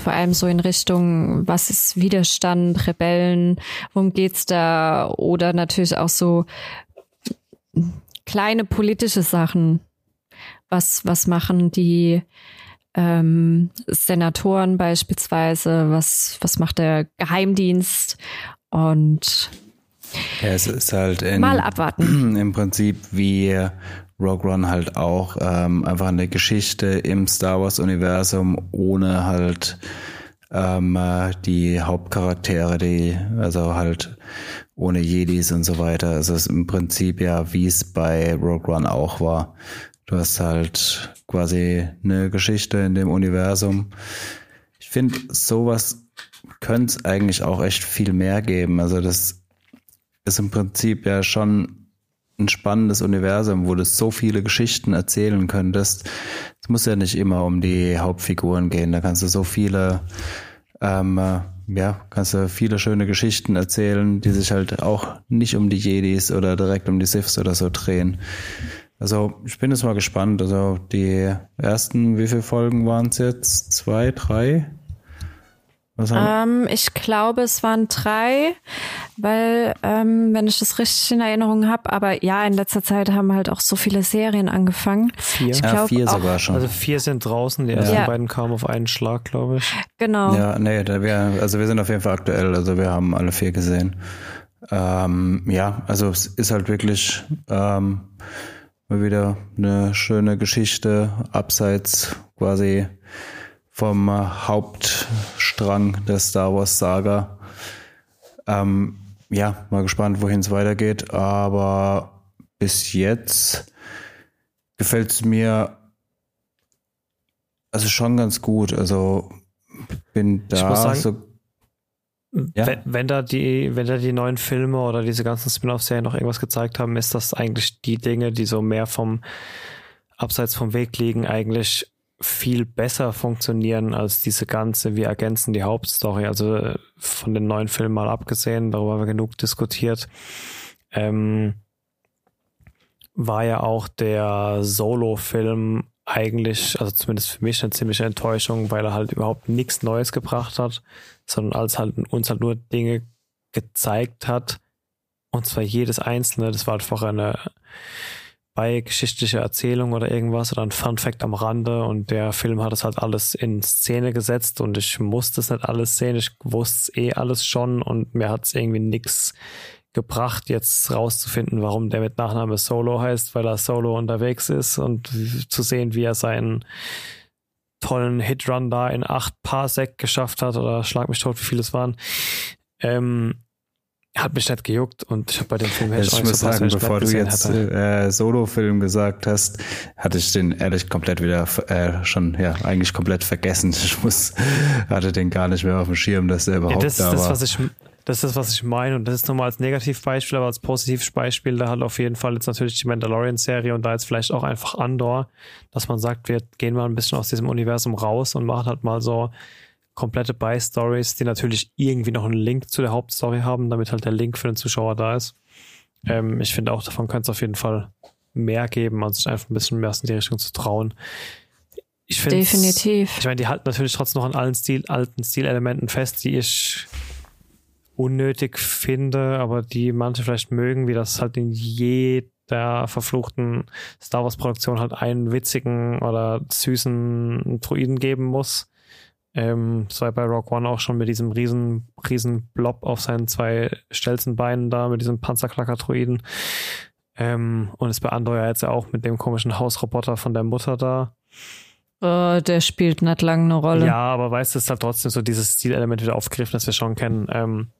Vor allem so in Richtung, was ist Widerstand, Rebellen, worum geht's da? Oder natürlich auch so kleine politische Sachen. Was, was machen die ähm, Senatoren beispielsweise, was, was macht der Geheimdienst und ja, es ist halt in, mal abwarten. Im Prinzip wie Rogue One halt auch ähm, einfach eine Geschichte im Star Wars Universum ohne halt ähm, äh, die Hauptcharaktere, die, also halt ohne Jedis und so weiter. Also es ist im Prinzip ja, wie es bei Rogue One auch war. Du hast halt quasi eine Geschichte in dem Universum. Ich finde, sowas könnte es eigentlich auch echt viel mehr geben. Also das ist im Prinzip ja schon ein spannendes Universum, wo du so viele Geschichten erzählen könntest. Es muss ja nicht immer um die Hauptfiguren gehen. Da kannst du so viele, ähm, äh, ja, kannst du viele schöne Geschichten erzählen, die sich halt auch nicht um die Jedis oder direkt um die Siths oder so drehen. Also ich bin jetzt mal gespannt. Also die ersten, wie viele Folgen waren es jetzt? Zwei, drei? Ähm, ich glaube, es waren drei, weil, ähm, wenn ich das richtig in Erinnerung habe, aber ja, in letzter Zeit haben halt auch so viele Serien angefangen. Vier. Ich Ja, glaub, vier auch, sogar schon. Also vier sind draußen, die ersten Ja. beiden kamen auf einen Schlag, glaube ich. Genau. Ja, nee, da wir, also wir sind auf jeden Fall aktuell, also wir haben alle vier gesehen. Ähm, ja, also es ist halt wirklich ähm, mal wieder eine schöne Geschichte, abseits quasi vom äh, Hauptstrang der Star Wars Saga. Ähm, ja, mal gespannt, wohin es weitergeht, aber bis jetzt gefällt es mir also schon ganz gut. Also bin da sagen, so Ja. Wenn, wenn da die, wenn da die neuen Filme oder diese ganzen Spin-off-Serien noch irgendwas gezeigt haben, ist das eigentlich die Dinge, die so mehr vom abseits vom Weg liegen, eigentlich viel besser funktionieren als diese ganze, wir ergänzen die Hauptstory. Also äh, von den neuen Filmen mal abgesehen, darüber haben wir genug diskutiert. Ähm, war ja auch der Solo-Film eigentlich, also zumindest für mich eine ziemliche Enttäuschung, weil er halt überhaupt nichts Neues gebracht hat, sondern als halt uns halt nur Dinge gezeigt hat. Und zwar jedes einzelne, das war einfach eine beigeschichtliche Erzählung oder irgendwas oder ein Fun Fact am Rande. Und der Film hat es halt alles in Szene gesetzt. Und ich musste es nicht alles sehen, ich wusste eh alles schon. Und mir hat es irgendwie nichts gebracht, jetzt rauszufinden, warum der mit Nachname Solo heißt, weil er solo unterwegs ist und zu sehen, wie er seinen tollen Hitrun da in acht Parsec geschafft hat oder schlag mich tot, wie viele es waren. Ähm, hat mich nicht gejuckt und ich habe bei dem Film Ich auch muss so sagen, ich bevor du jetzt äh, Solo-Film gesagt hast, hatte ich den ehrlich komplett wieder äh, schon, ja, eigentlich komplett vergessen. Ich muss, hatte den gar nicht mehr auf dem Schirm, dass Ja, überhaupt das ist da das, war. was ich, das ist das, was ich meine. Und das ist nochmal als Negativbeispiel, aber als Positivbeispiel, da hat auf jeden Fall jetzt natürlich die Mandalorian-Serie und da jetzt vielleicht auch einfach Andor, dass man sagt, wir gehen mal ein bisschen aus diesem Universum raus und machen halt mal so komplette By-Stories, die natürlich irgendwie noch einen Link zu der Hauptstory haben, damit halt der Link für den Zuschauer da ist. Ähm, ich finde auch, davon könnte es auf jeden Fall mehr geben, also sich einfach ein bisschen mehr in die Richtung zu trauen. Ich Definitiv. ich meine, die halten natürlich trotzdem noch an allen Stil, alten Stilelementen fest, die ich unnötig finde, aber die manche vielleicht mögen, wie das halt in jeder verfluchten Star Wars Produktion halt einen witzigen oder süßen Druiden geben muss. Ähm, das war bei Rock One auch schon mit diesem riesen, riesen Blob auf seinen zwei Stelzenbeinen da, mit diesem Panzerklacker-Druiden. Ähm, und ist bei Andor ja jetzt ja auch mit dem komischen Hausroboter von der Mutter da. Oh, der spielt nicht lange eine Rolle. Ja, aber weißt du, es ist halt trotzdem so dieses Stilelement wieder aufgegriffen, das wir schon kennen. Ähm,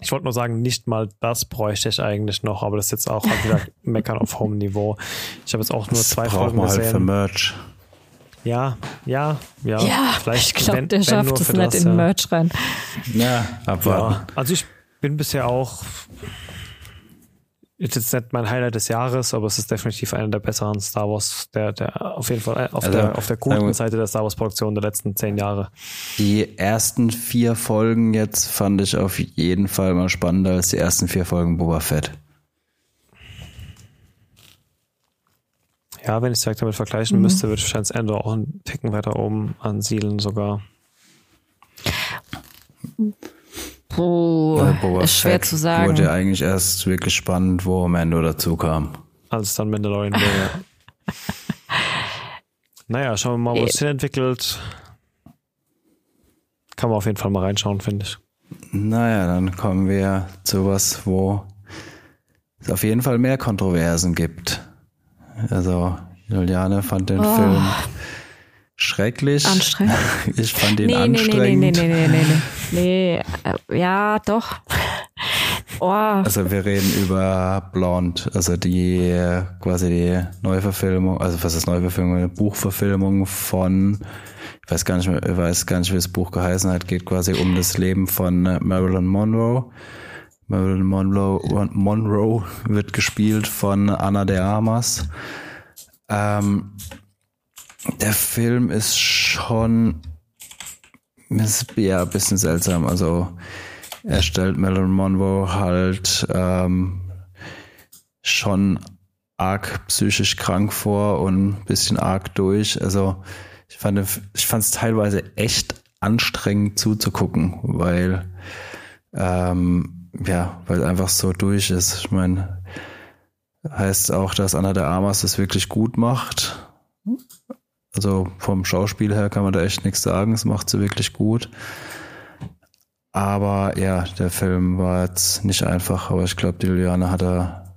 ich wollte nur sagen, nicht mal das bräuchte ich eigentlich noch, aber das ist jetzt auch halt wieder Meckern auf hohem Niveau. Ich habe jetzt auch nur das zwei braucht Folgen man halt für gesehen. Merch. ja, ja, ja. Ja, vielleicht ich glaube, der wenn schafft es für nicht das, in ja. Merch rein. Ja, abwarten. Ja, also ich bin bisher auch ist jetzt nicht mein Highlight des Jahres, aber es ist definitiv einer der besseren Star Wars, der, der auf jeden Fall auf, Also, der, auf der guten wir- Seite der Star Wars Produktion der letzten zehn Jahre. Die ersten vier Folgen jetzt fand ich auf jeden Fall mal spannender als die ersten vier Folgen Boba Fett. Ja, wenn ich es direkt damit vergleichen müsste, würde ich wahrscheinlich Endor auch einen Ticken weiter oben ansiedeln sogar. Puh, Weil Boba ist schwer Fett zu sagen. Wurde ja eigentlich erst wirklich spannend, wo Mando dazu kam. als es dann Mandalorian wäre. naja, schauen wir mal, wo es hin entwickelt. Kann man auf jeden Fall mal reinschauen, finde ich. Naja, dann kommen wir zu was, wo es auf jeden Fall mehr Kontroversen gibt. Also, Juliane fand den Oh. Film schrecklich. Anstrengend. Ich fand ihn nee, anstrengend. Nee, nee, nee, nee, nee, nee. nee. Nee. Ja, doch. Oh. Also wir reden über Blonde, also die quasi die Neuverfilmung, also was ist Neuverfilmung, eine Buchverfilmung von, ich weiß gar nicht mehr, ich weiß gar nicht, wie das Buch geheißen hat, geht quasi um das Leben von Marilyn Monroe. Marilyn Monroe, Monroe wird gespielt von Anna de Armas. Ähm, der Film ist schon ist, ja ein bisschen seltsam. Also er stellt Marilyn Monroe halt ähm, schon arg psychisch krank vor und ein bisschen arg durch. Also ich fand es teilweise echt anstrengend zuzugucken, weil ähm, ja, weil einfach so durch ist. Ich meine, heißt auch, dass Anna der Armas das wirklich gut macht. Also vom Schauspiel her kann man da echt nichts sagen. Es macht sie wirklich gut. Aber ja, der Film war jetzt nicht einfach, aber ich glaube, die Juliane hat da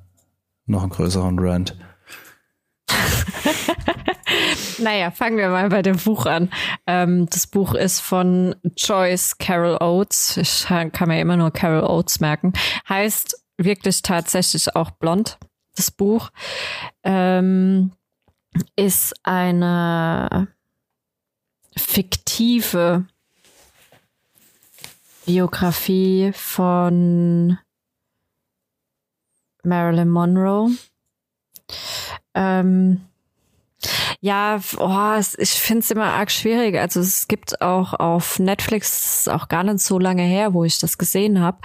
noch einen größeren Rant. naja, fangen wir mal bei dem Buch an. Ähm, das Buch ist von Joyce Carol Oates. Ich kann mir immer nur Carol Oates merken. Heißt wirklich tatsächlich auch blond, das Buch. Ähm, ist eine fiktive Biografie von Marilyn Monroe. Ähm, ja, oh, ich finde es immer arg schwierig. Also es gibt auch auf Netflix, auch gar nicht so lange her, wo ich das gesehen habe,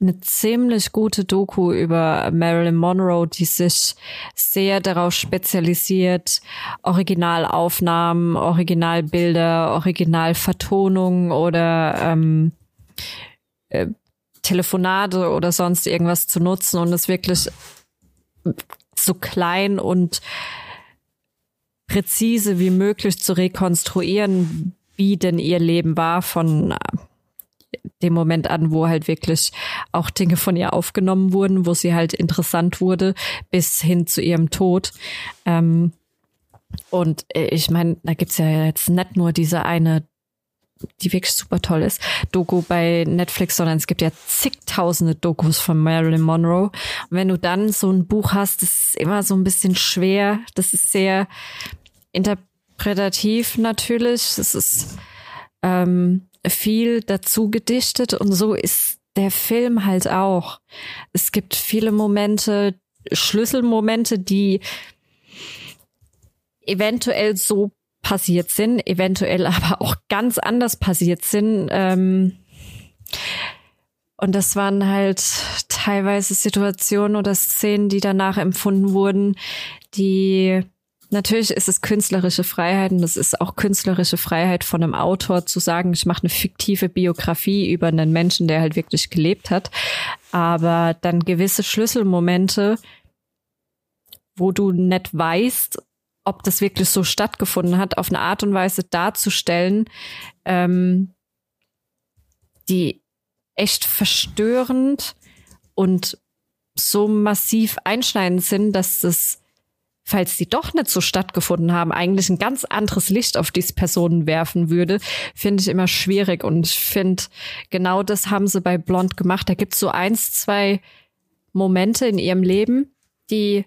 eine ziemlich gute Doku über Marilyn Monroe, die sich sehr darauf spezialisiert, Originalaufnahmen, Originalbilder, Originalvertonungen oder ähm, äh, Telefonate oder sonst irgendwas zu nutzen und es wirklich so klein und präzise wie möglich zu rekonstruieren, wie denn ihr Leben war von äh, dem Moment an, wo halt wirklich auch Dinge von ihr aufgenommen wurden, wo sie halt interessant wurde, bis hin zu ihrem Tod. Ähm, und äh, ich meine, da gibt's ja jetzt nicht nur diese eine, die wirklich super toll ist, Doku bei Netflix, sondern es gibt ja zigtausende Dokus von Marilyn Monroe. Und wenn du dann so ein Buch hast, das ist immer so ein bisschen schwer, das ist sehr interpretativ natürlich. Es ist ähm, viel dazu gedichtet und so ist der Film halt auch. Es gibt viele Momente, Schlüsselmomente, die eventuell so passiert sind, eventuell aber auch ganz anders passiert sind. Ähm, und das waren halt teilweise Situationen oder Szenen, die danach empfunden wurden, die Natürlich ist es künstlerische Freiheit und es ist auch künstlerische Freiheit von einem Autor zu sagen, ich mache eine fiktive Biografie über einen Menschen, der halt wirklich gelebt hat. Aber dann gewisse Schlüsselmomente, wo du nicht weißt, ob das wirklich so stattgefunden hat, auf eine Art und Weise darzustellen, ähm, die echt verstörend und so massiv einschneidend sind, dass das falls die doch nicht so stattgefunden haben, eigentlich ein ganz anderes Licht auf diese Personen werfen würde, finde ich immer schwierig. Und ich finde, genau das haben sie bei Blond gemacht. Da gibt es so eins, zwei Momente in ihrem Leben, die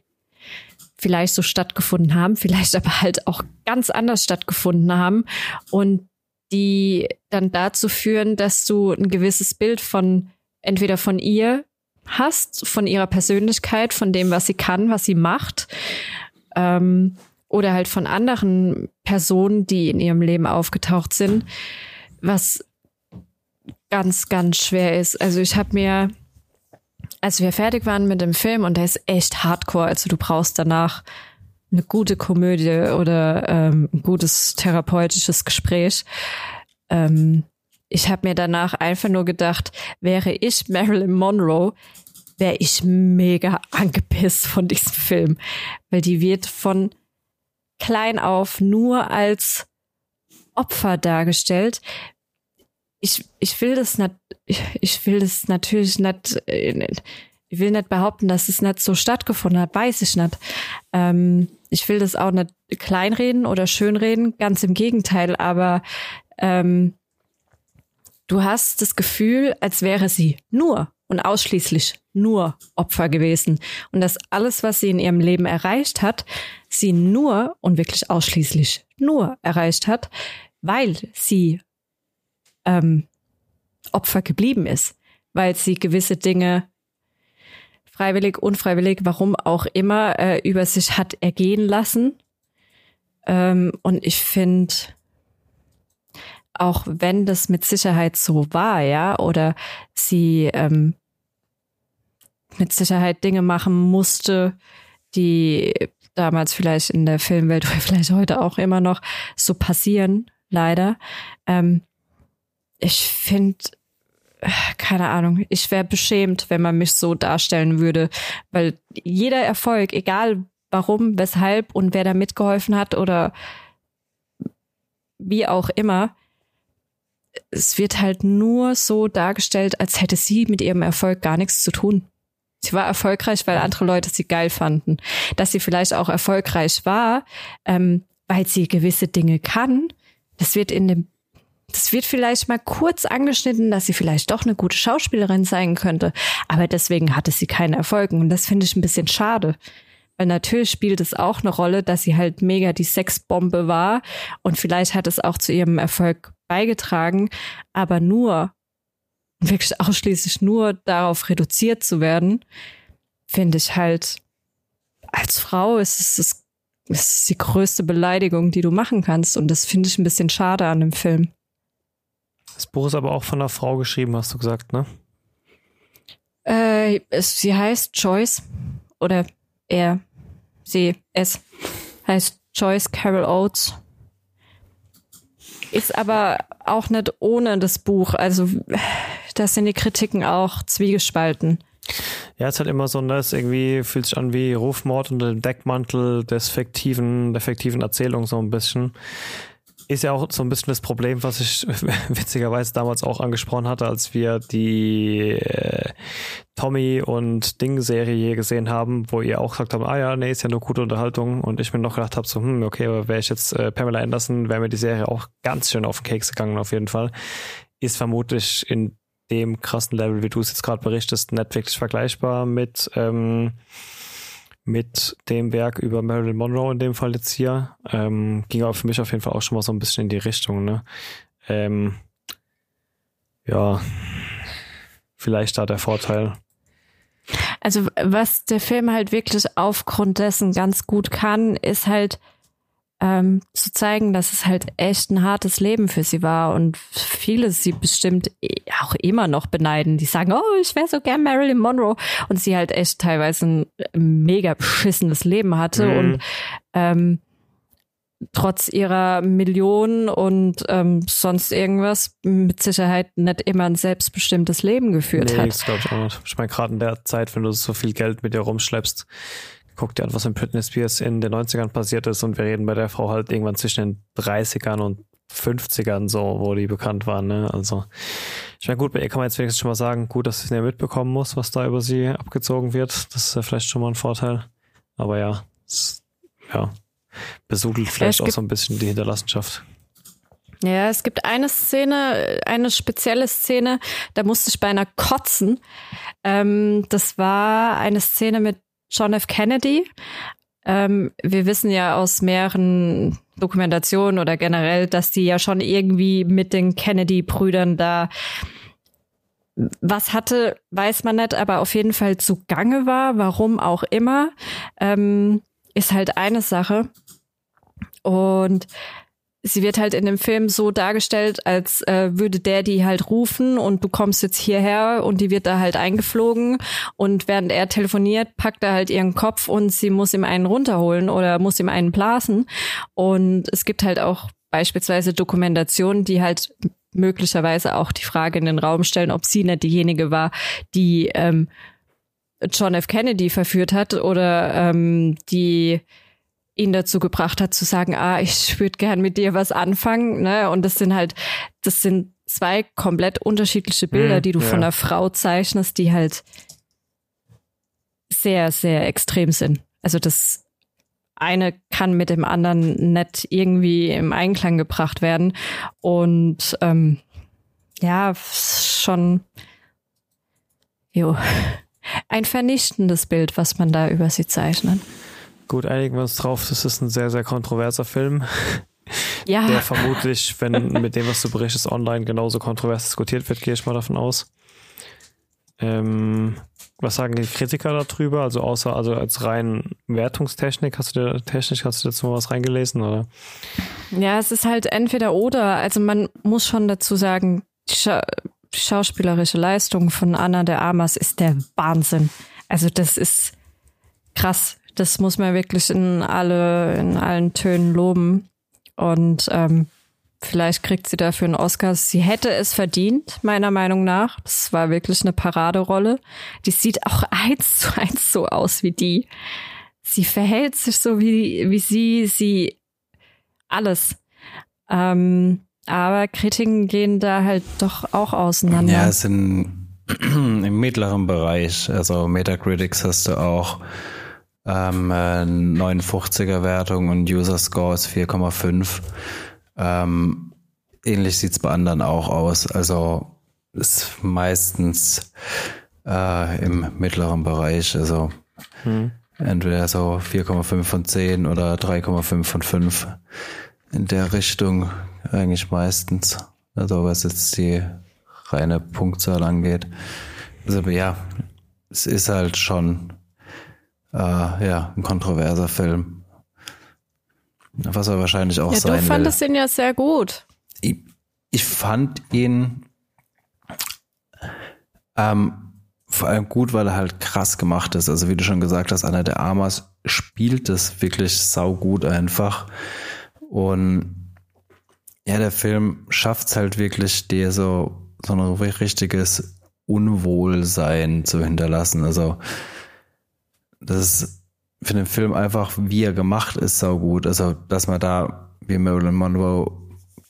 vielleicht so stattgefunden haben, vielleicht aber halt auch ganz anders stattgefunden haben und die dann dazu führen, dass du ein gewisses Bild von entweder von ihr hast, von ihrer Persönlichkeit, von dem, was sie kann, was sie macht ähm, oder halt von anderen Personen, die in ihrem Leben aufgetaucht sind, was ganz, ganz schwer ist. Also ich habe mir, als wir fertig waren mit dem Film, und der ist echt hardcore, also du brauchst danach eine gute Komödie oder ähm, ein gutes therapeutisches Gespräch. Ähm, ich habe mir danach einfach nur gedacht, wäre ich Marilyn Monroe, wäre ich mega angepisst von diesem Film, weil die wird von klein auf nur als Opfer dargestellt. Ich, ich will das nicht, ich will das natürlich nicht, ich will nicht behaupten, dass es nicht so stattgefunden hat, weiß ich nicht. Ähm, ich will das auch nicht kleinreden oder schönreden, ganz im Gegenteil, aber ähm, du hast das Gefühl, als wäre sie nur und ausschließlich nur Opfer gewesen. Und dass alles, was sie in ihrem Leben erreicht hat, sie nur und wirklich ausschließlich nur erreicht hat, weil sie ähm, Opfer geblieben ist, weil sie gewisse Dinge freiwillig, unfreiwillig, warum auch immer, äh, über sich hat ergehen lassen. Ähm, und ich finde, auch wenn das mit Sicherheit so war, ja, oder sie ähm, mit Sicherheit Dinge machen musste, die damals vielleicht in der Filmwelt oder vielleicht heute auch immer noch so passieren, leider. Ähm, ich finde, keine Ahnung, ich wäre beschämt, wenn man mich so darstellen würde, weil jeder Erfolg, egal warum, weshalb und wer da mitgeholfen hat oder wie auch immer, es wird halt nur so dargestellt, als hätte sie mit ihrem Erfolg gar nichts zu tun. Sie war erfolgreich, weil andere Leute sie geil fanden. Dass sie vielleicht auch erfolgreich war, ähm, weil sie gewisse Dinge kann, das wird in dem das wird vielleicht mal kurz angeschnitten, dass sie vielleicht doch eine gute Schauspielerin sein könnte. Aber deswegen hatte sie keinen Erfolg. Und das finde ich ein bisschen schade. Weil natürlich spielt es auch eine Rolle, dass sie halt mega die Sexbombe war. Und vielleicht hat es auch zu ihrem Erfolg beigetragen. Aber nur, wirklich ausschließlich nur darauf reduziert zu werden, finde ich halt, als Frau ist es, ist es die größte Beleidigung, die du machen kannst. Und das finde ich ein bisschen schade an dem Film. Das Buch ist aber auch von einer Frau geschrieben, hast du gesagt, ne? Äh, es, sie heißt Joyce oder er, sie, es heißt Joyce Carol Oates. Ist aber auch nicht ohne das Buch. Also da sind die Kritiken auch zwiegespalten. Ja, es hat immer so, ne, es irgendwie fühlt sich an wie Rufmord unter dem Deckmantel des fiktiven, der fiktiven Erzählung so ein bisschen. Ist ja auch so ein bisschen das Problem, was ich witzigerweise damals auch angesprochen hatte, als wir die äh, Tommy und Ding-Serie gesehen haben, wo ihr auch gesagt habt, ah ja, nee, ist ja nur gute Unterhaltung. Und ich mir noch gedacht habe, so, hm, okay, aber wäre ich jetzt äh, Pamela Anderson, wäre mir die Serie auch ganz schön auf den Keks gegangen, auf jeden Fall. Ist vermutlich in dem krassen Level, wie du es jetzt gerade berichtest, nicht wirklich vergleichbar mit ähm, mit dem Werk über Marilyn Monroe in dem Fall jetzt hier. Ähm, ging aber für mich auf jeden Fall auch schon mal so ein bisschen in die Richtung, ne? Ähm, ja, vielleicht da der Vorteil. Also was der Film halt wirklich aufgrund dessen ganz gut kann, ist halt ähm, zu zeigen, dass es halt echt ein hartes Leben für sie war und viele sie bestimmt auch immer noch beneiden. Die sagen, oh, ich wäre so gern Marilyn Monroe und sie halt echt teilweise ein mega beschissenes Leben hatte mhm. und ähm, trotz ihrer Millionen und ähm, sonst irgendwas mit Sicherheit nicht immer ein selbstbestimmtes Leben geführt nee, hat. Das glaube ich auch nicht. Ich meine, gerade in der Zeit, wenn du so viel Geld mit dir rumschleppst, guck dir an, was in Britney Spears in den 90ern passiert ist und wir reden bei der Frau halt irgendwann zwischen den 30ern und 50ern so, wo die bekannt waren, ne? Also, ich meine, gut, bei ihr kann man jetzt wenigstens schon mal sagen, gut, dass sie es nicht mitbekommen muss, was da über sie abgezogen wird. Das ist ja vielleicht schon mal ein Vorteil. Aber ja, es, ja, besudelt vielleicht ja, auch so ein bisschen die Hinterlassenschaft. Ja, es gibt eine Szene, eine spezielle Szene, da musste ich beinahe kotzen. Ähm, das war eine Szene mit John F. Kennedy. Ähm, wir wissen ja aus mehreren Dokumentationen oder generell, dass die ja schon irgendwie mit den Kennedy-Brüdern da was hatte, weiß man nicht, aber auf jeden Fall zugange war, warum auch immer, ähm, ist halt eine Sache. Und sie wird halt in dem Film so dargestellt, als äh, würde der die halt rufen und du kommst jetzt hierher und die wird da halt eingeflogen und während er telefoniert, packt er halt ihren Kopf und sie muss ihm einen runterholen oder muss ihm einen blasen und es gibt halt auch beispielsweise Dokumentationen, die halt möglicherweise auch die Frage in den Raum stellen, ob sie nicht diejenige war, die ähm, John F. Kennedy verführt hat oder ähm, die ihn dazu gebracht hat zu sagen, ah, ich würde gern mit dir was anfangen, ne? Und das sind halt, das sind zwei komplett unterschiedliche Bilder, mhm, die du ja. von einer Frau zeichnest, die halt sehr, sehr extrem sind. Also das eine kann mit dem anderen nicht irgendwie im Einklang gebracht werden. Und ähm, ja, schon jo, ein vernichtendes Bild, was man da über sie zeichnet. Gut, einigen wir uns drauf, das ist ein sehr, sehr kontroverser Film. Ja. Der vermutlich, wenn mit dem, was du berichtest, online genauso kontrovers diskutiert wird, gehe ich mal davon aus. Ähm, was sagen die Kritiker darüber? Also außer, also als rein Wertungstechnik, hast du dir, technisch hast du dazu mal was reingelesen, oder? Ja, es ist halt entweder oder. Also man muss schon dazu sagen, die, Scha schauspielerische Leistung von Anna de Armas ist der Wahnsinn. Also das ist krass. Das muss man wirklich in alle, in allen Tönen loben. Und ähm, Vielleicht kriegt sie dafür einen Oscar. Sie hätte es verdient, meiner Meinung nach. Das war wirklich eine Paraderolle. Die sieht auch eins zu eins so aus wie die. Sie verhält sich so wie, wie sie, sie alles. Ähm, aber Kritiken gehen da halt doch auch auseinander. Ja, es sind im mittleren Bereich. Also Metacritics hast du auch ähm, 59er Wertung und User Score ist 4,5. Ähm, ähnlich sieht's bei anderen auch aus. Also ist meistens äh, im mittleren Bereich. Also hm. entweder so 4,5 von 10 oder 3,5 von 5. In der Richtung eigentlich meistens. Also was jetzt die reine Punktzahl angeht. Also ja, es ist halt schon äh, ja, ein kontroverser Film. Was er wahrscheinlich auch ja, sein Du fandest will. ihn ja sehr gut. Ich, ich fand ihn ähm, vor allem gut, weil er halt krass gemacht ist. Also wie du schon gesagt hast, Anna der Armas spielt es wirklich saugut einfach. Und ja, der Film schafft es halt wirklich, dir so, so ein richtiges Unwohlsein zu hinterlassen. Also das ist für den Film einfach, wie er gemacht ist, sau gut. Also, dass man da, wie Marilyn Monroe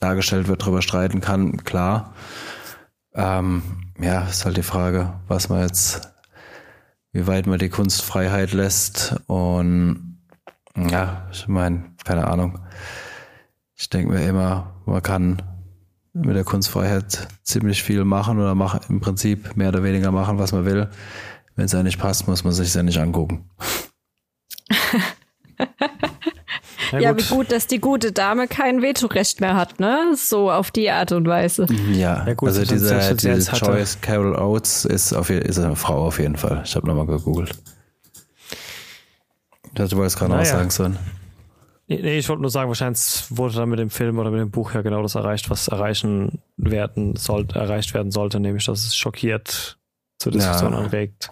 dargestellt wird, drüber streiten kann, klar. Ähm, ja, ist halt die Frage, was man jetzt, wie weit man die Kunstfreiheit lässt. Und ja, ich meine, keine Ahnung. Ich denke mir immer, man kann mit der Kunstfreiheit ziemlich viel machen oder mach, im Prinzip mehr oder weniger machen, was man will. Wenn es ja nicht passt, muss man sich ja nicht angucken. ja, ja, wie gut, dass die gute Dame kein Vetorecht mehr hat, ne? So auf die Art und Weise. Ja, ja gut, also diese, diese Joyce Carol Oates ist, auf, ist eine Frau auf jeden Fall. Ich habe nochmal gegoogelt. Du wolltest gerade naja. auch sagen sollen. Nee, ich wollte nur sagen, wahrscheinlich wurde dann mit dem Film oder mit dem Buch ja genau das erreicht, was erreichen werden sollte, erreicht werden sollte, nämlich dass es schockiert zur Diskussion ja. anregt.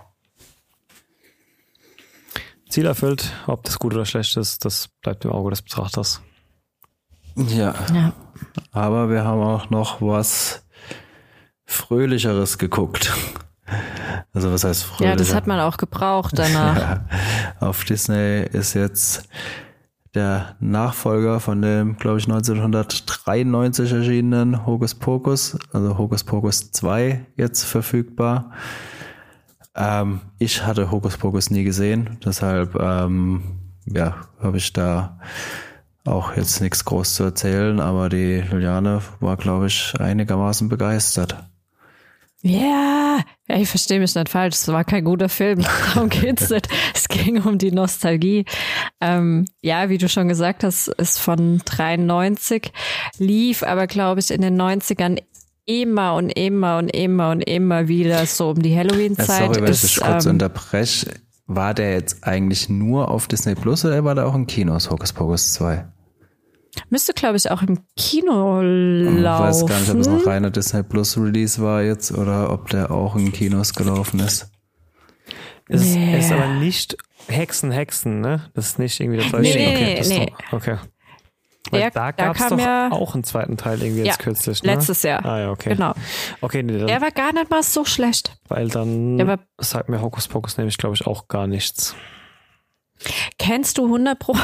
Ziel erfüllt. Ob das gut oder schlecht ist, das bleibt im Auge des Betrachters. Ja. ja. Aber wir haben auch noch was Fröhlicheres geguckt. Also was heißt fröhlicher? Ja, das hat man auch gebraucht danach. ja. Auf Disney ist jetzt der Nachfolger von dem, glaube ich, 1993 erschienenen Hokus Pokus, also Hokus Pokus 2 jetzt verfügbar. Ähm, ich hatte Hokus Pokus nie gesehen, deshalb ähm, ja, habe ich da auch jetzt nichts groß zu erzählen, aber die Juliane war, glaube ich, einigermaßen begeistert. Ja, ja ich verstehe mich nicht falsch. Es war kein guter Film. Darum geht's nicht. Es ging um die Nostalgie. Ähm, ja, wie du schon gesagt hast, ist von 93, lief aber, glaube ich, in den 90ern immer und immer und immer und immer wieder so um die Halloween-Zeit. Sorry, wenn ich dich kurz ähm, unterbreche. War der jetzt eigentlich nur auf Disney Plus oder war der auch im Kino, Hocus Pocus 2? Müsste, glaube ich, auch im Kino laufen. Ich weiß gar nicht, ob es noch reiner Disney Plus Release war jetzt oder ob der auch in Kinos gelaufen ist. Es nee. ist aber nicht Hexen, Hexen, ne? Das ist nicht irgendwie das nee, okay, nee. okay. Weil der, da gab es doch ja, auch einen zweiten Teil irgendwie jetzt kürzlich. Ne? Letztes Jahr. Ah ja, okay. Genau. Okay, nee, dann, der war gar nicht mal so schlecht. Weil dann war, sagt mir Hokus Pokus nämlich, glaube ich, auch gar nichts. Kennst du 100 Pro?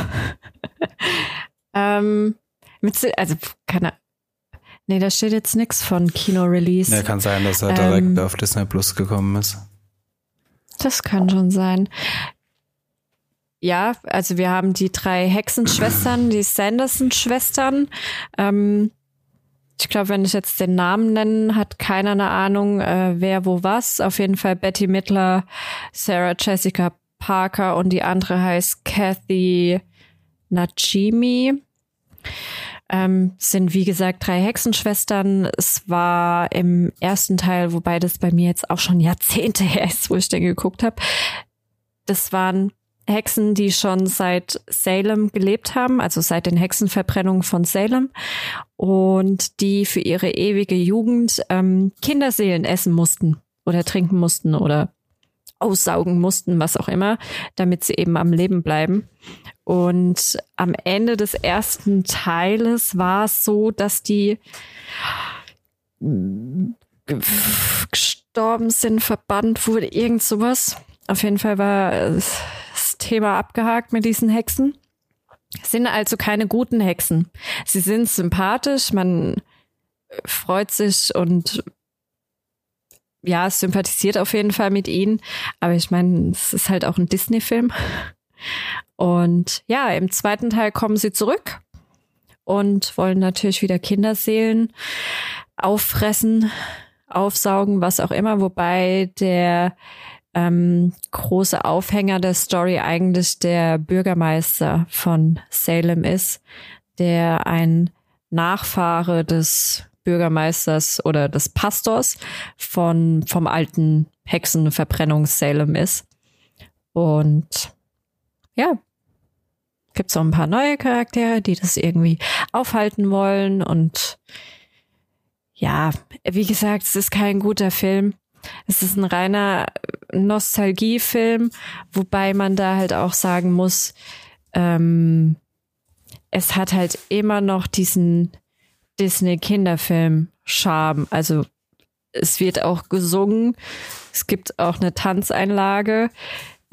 ähm, mit, also, keine Nee, da steht jetzt nichts von Kino-Release. Ja, kann sein, dass er direkt ähm, auf Disney Plus gekommen ist. Das kann schon sein. Ja, also wir haben die drei Hexenschwestern, die Sanderson-Schwestern. Ähm, ich glaube, wenn ich jetzt den Namen nenne, hat keiner eine Ahnung, äh, wer wo was. Auf jeden Fall Betty Mittler, Sarah Jessica Parker und die andere heißt Kathy Nachimi. Ähm, sind wie gesagt drei Hexenschwestern. Es war im ersten Teil, wobei das bei mir jetzt auch schon Jahrzehnte her ist, wo ich den geguckt habe. Das waren Hexen, die schon seit Salem gelebt haben, also seit den Hexenverbrennungen von Salem und die für ihre ewige Jugend ähm, Kinderseelen essen mussten oder trinken mussten oder aussaugen mussten, was auch immer, damit sie eben am Leben bleiben. Und am Ende des ersten Teiles war es so, dass die gestorben sind, verbannt wurde, irgend sowas. Auf jeden Fall war es Thema abgehakt mit diesen Hexen. Sind also keine guten Hexen. Sie sind sympathisch, man freut sich und ja, sympathisiert auf jeden Fall mit ihnen. Aber ich meine, es ist halt auch ein Disney-Film. Und ja, im zweiten Teil kommen sie zurück und wollen natürlich wieder Kinderseelen auffressen, aufsaugen, was auch immer. Wobei der ähm, große Aufhänger der Story eigentlich der Bürgermeister von Salem ist, der ein Nachfahre des Bürgermeisters oder des Pastors von, vom alten Hexenverbrennung Salem ist. Und ja, gibt es auch ein paar neue Charaktere, die das irgendwie aufhalten wollen. Und ja, wie gesagt, es ist kein guter Film. Es ist ein reiner Nostalgiefilm, wobei man da halt auch sagen muss, ähm, es hat halt immer noch diesen Disney-Kinderfilm-Charme. Also es wird auch gesungen, es gibt auch eine Tanzeinlage.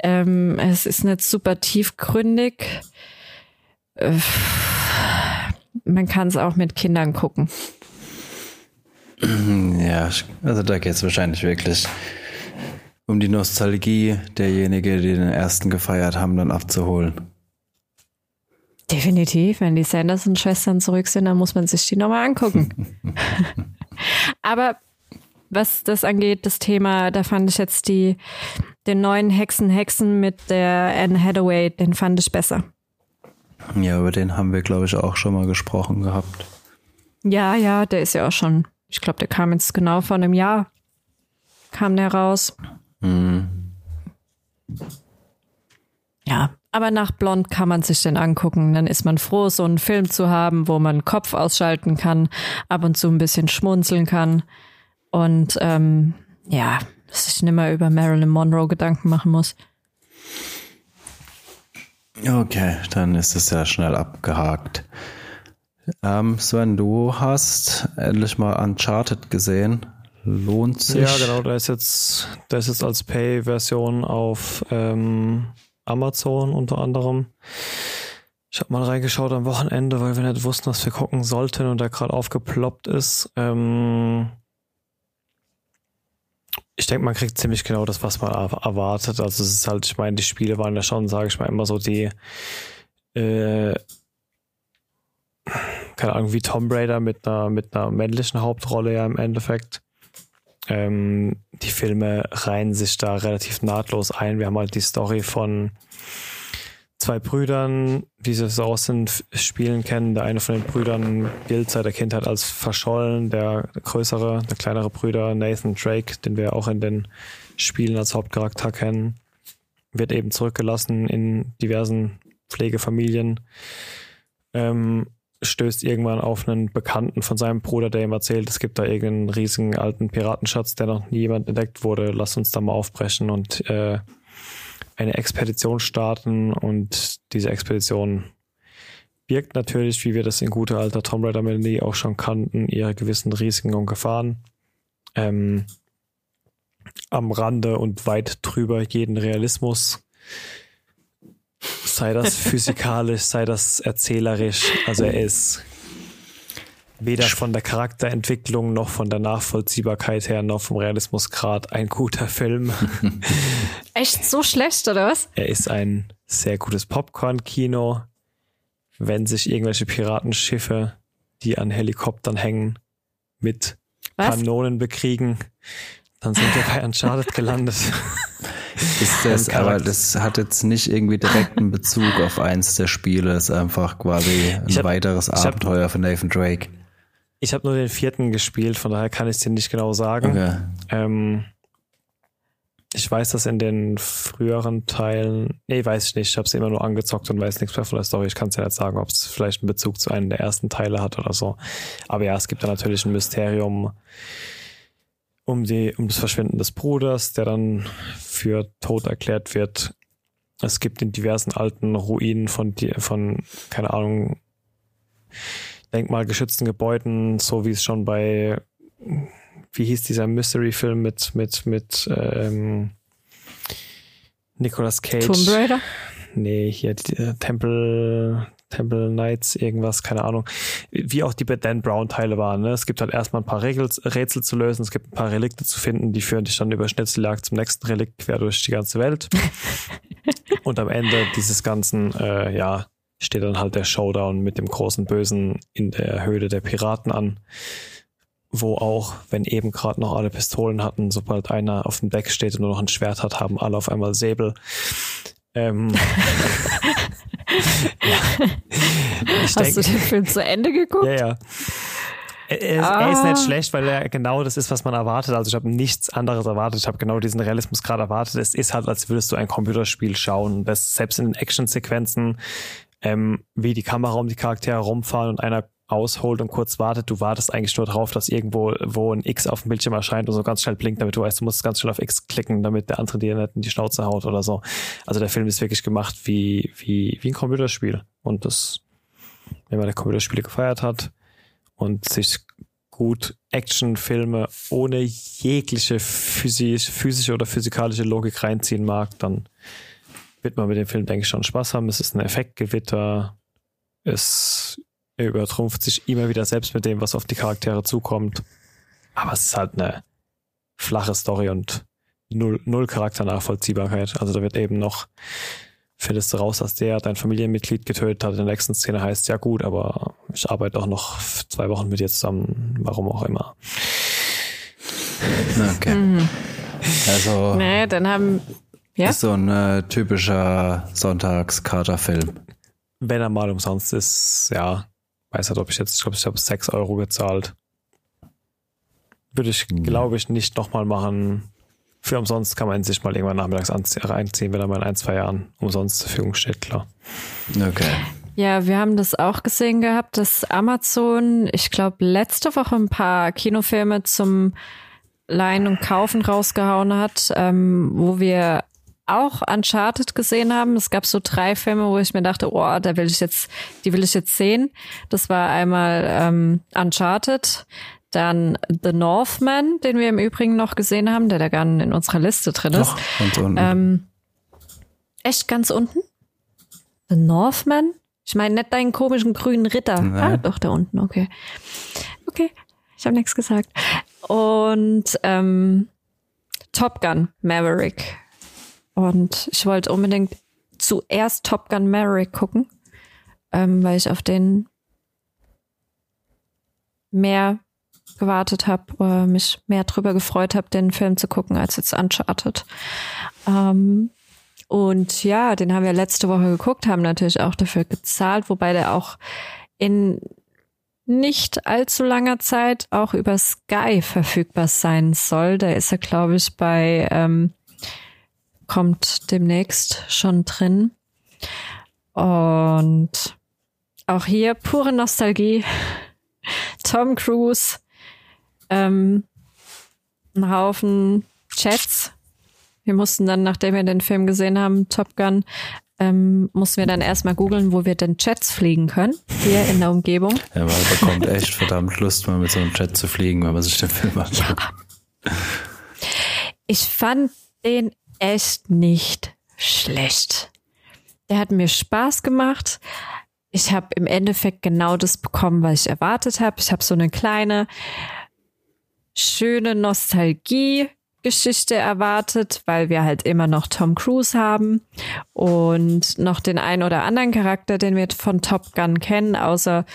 Ähm, es ist nicht super tiefgründig. Äh, man kann es auch mit Kindern gucken. Ja, also da geht es wahrscheinlich wirklich um die Nostalgie derjenigen, die den ersten gefeiert haben, dann abzuholen. Definitiv, wenn die Sanderson-Schwestern zurück sind, dann muss man sich die nochmal angucken. Aber was das angeht, das Thema, da fand ich jetzt die, den neuen Hexen Hexen mit der Anne Hathaway, den fand ich besser. Ja, über den haben wir, glaube ich, auch schon mal gesprochen gehabt. Ja, ja, der ist ja auch schon ich glaube, der kam jetzt genau vor einem Jahr, kam der raus. Mhm. Ja, aber nach Blond kann man sich den angucken. Dann ist man froh, so einen Film zu haben, wo man Kopf ausschalten kann, ab und zu ein bisschen schmunzeln kann. Und ähm, ja, dass ich nicht mehr über Marilyn Monroe Gedanken machen muss. Okay, dann ist es ja schnell abgehakt. Ähm, Sven, du hast endlich mal Uncharted gesehen. Lohnt sich? Ja, genau. Da ist jetzt, da ist jetzt als Pay-Version auf ähm, Amazon unter anderem. Ich habe mal reingeschaut am Wochenende, weil wir nicht wussten, was wir gucken sollten und der gerade aufgeploppt ist. Ähm ich denke, man kriegt ziemlich genau das, was man erwartet. Also es ist halt, ich meine, die Spiele waren ja schon, sage ich mal, immer so die äh, keine Ahnung, wie Tom Raider mit einer, mit einer männlichen Hauptrolle ja im Endeffekt. Ähm, die Filme reihen sich da relativ nahtlos ein. Wir haben halt die Story von zwei Brüdern, die sie so aus den Spielen kennen. Der eine von den Brüdern gilt seit der Kindheit als verschollen. Der größere, der kleinere Brüder, Nathan Drake, den wir auch in den Spielen als Hauptcharakter kennen, wird eben zurückgelassen in diversen Pflegefamilien. Ähm, stößt irgendwann auf einen Bekannten von seinem Bruder, der ihm erzählt, es gibt da irgendeinen riesigen alten Piratenschatz, der noch nie jemand entdeckt wurde. Lass uns da mal aufbrechen und äh, eine Expedition starten. Und diese Expedition birgt natürlich, wie wir das in guter alter Tomb Raider Melanie auch schon kannten, ihre gewissen Risiken und Gefahren. Ähm, am Rande und weit drüber jeden Realismus Sei das physikalisch, sei das erzählerisch. Also er ist weder von der Charakterentwicklung noch von der Nachvollziehbarkeit her noch vom Realismusgrad ein guter Film. Echt so schlecht, oder was? Er ist ein sehr gutes Popcorn-Kino. Wenn sich irgendwelche Piratenschiffe, die an Helikoptern hängen, mit was? Kanonen bekriegen, dann sind wir bei Uncharted gelandet. Ist das, aber das hat jetzt nicht irgendwie direkten Bezug auf eins der Spiele, ist einfach quasi ein hab, weiteres Abenteuer hab, von Nathan Drake. Ich habe nur den vierten gespielt, von daher kann ich es dir nicht genau sagen. Okay. Ähm, ich weiß, dass in den früheren Teilen, nee, weiß ich nicht, ich habe es immer nur angezockt und weiß nichts mehr von der Story. Ich kann es ja nicht sagen, ob es vielleicht einen Bezug zu einem der ersten Teile hat oder so. Aber ja, es gibt da natürlich ein Mysterium um die, um das Verschwinden des Bruders, der dann für tot erklärt wird. Es gibt in diversen alten Ruinen von, von, keine Ahnung, denkmalgeschützten Gebäuden, so wie es schon bei, wie hieß dieser Mystery-Film mit, mit, mit ähm, Nicolas Cage? Tomb Raider? Nee, hier die, äh, Temple, Temple Knights, irgendwas, keine Ahnung. Wie auch die Dan Brown Teile waren. Ne? Es gibt halt erstmal ein paar Rätsel, Rätsel zu lösen, es gibt ein paar Relikte zu finden, die führen dich dann über Schnitzeljagd zum nächsten Relikt quer durch die ganze Welt. Und am Ende dieses ganzen, äh, ja, steht dann halt der Showdown mit dem großen Bösen in der Höhle der Piraten an. Wo auch, wenn eben gerade noch alle Pistolen hatten, sobald einer auf dem Deck steht und nur noch ein Schwert hat, haben alle auf einmal Säbel. Ähm. Hast denk, du den Film zu Ende geguckt? Ja, ja. Er, ah. er, ist nicht ah. schlecht, weil er genau das ist, was man erwartet. Also ich habe nichts anderes erwartet. Ich habe genau diesen Realismus gerade erwartet. Es ist halt, als würdest du ein Computerspiel schauen. Das selbst in den Actionsequenzen, ähm, wie die Kamera um die Charaktere rumfahren und einer ausholt und kurz wartet. Du wartest eigentlich nur darauf, dass irgendwo wo ein X auf dem Bildschirm erscheint und so ganz schnell blinkt, damit du weißt, du musst ganz schnell auf X klicken, damit der andere dir nicht in die Schnauze haut oder so. Also der Film ist wirklich gemacht wie, wie, wie ein Computerspiel. Und das, wenn man der Computerspiele gefeiert hat und sich gut Actionfilme ohne jegliche physisch, physische oder physikalische Logik reinziehen mag, dann wird man mit dem Film, denke ich, schon Spaß haben. Es ist ein Effektgewitter. Es er übertrumpft sich immer wieder selbst mit dem, was auf die Charaktere zukommt. Aber es ist halt eine flache Story und null, null Charakternachvollziehbarkeit. Also da wird eben noch, findest du raus, dass der dein Familienmitglied getötet hat. In der nächsten Szene heißt ja gut, aber ich arbeite auch noch zwei Wochen mit dir zusammen, warum auch immer. Okay. Mhm. Also. Nee, dann haben. Ja? Ist so ein äh, typischer Sonntagskaterfilm. Wenn er mal umsonst ist, ja weiß nicht, ob ich jetzt, ich glaube, ich habe 6 Euro gezahlt. Würde ich, hm. glaube ich, nicht nochmal machen. Für umsonst kann man sich mal irgendwann nachmittags reinziehen, wenn er mal in ein, zwei Jahren umsonst zur Verfügung steht, klar. Okay. Ja, wir haben das auch gesehen gehabt, dass Amazon, ich glaube, letzte Woche ein paar Kinofilme zum Leihen und Kaufen rausgehauen hat, ähm, wo wir auch Uncharted gesehen haben. Es gab so drei Filme, wo ich mir dachte, oh, da will ich jetzt, die will ich jetzt sehen. Das war einmal ähm, Uncharted, dann The Northman, den wir im Übrigen noch gesehen haben, der da gar nicht in unserer Liste drin ist. Doch, ganz unten. Ähm, echt ganz unten? The Northman? Ich meine nicht deinen komischen grünen Ritter. Nein. Ah, doch, da unten, okay. Okay, ich habe nichts gesagt. Und ähm, Top Gun Maverick und ich wollte unbedingt zuerst Top Gun Maverick gucken, ähm, weil ich auf den mehr gewartet habe mich mehr drüber gefreut habe, den Film zu gucken, als jetzt Uncharted. Ähm, und ja, den haben wir letzte Woche geguckt, haben natürlich auch dafür gezahlt, wobei der auch in nicht allzu langer Zeit auch über Sky verfügbar sein soll. Da ist er, glaube ich, bei ähm, kommt demnächst schon drin. Und auch hier pure Nostalgie. Tom Cruise, ähm, ein Haufen Chats. Wir mussten dann, nachdem wir den Film gesehen haben, Top Gun, ähm, mussten wir dann erstmal googeln, wo wir denn Jets fliegen können, hier in der Umgebung. Ja, man bekommt echt verdammt Lust, mal mit so einem Jet zu fliegen, wenn man sich den Film anschaut. Ja. Ich fand den echt nicht schlecht. Der hat mir Spaß gemacht. ich habe im Endeffekt genau das bekommen, was ich erwartet habe. Ich habe so eine kleine, schöne Nostalgie. Geschichte erwartet, weil wir halt immer noch Tom Cruise haben und noch den einen oder anderen Charakter, den wir von Top Gun kennen, außer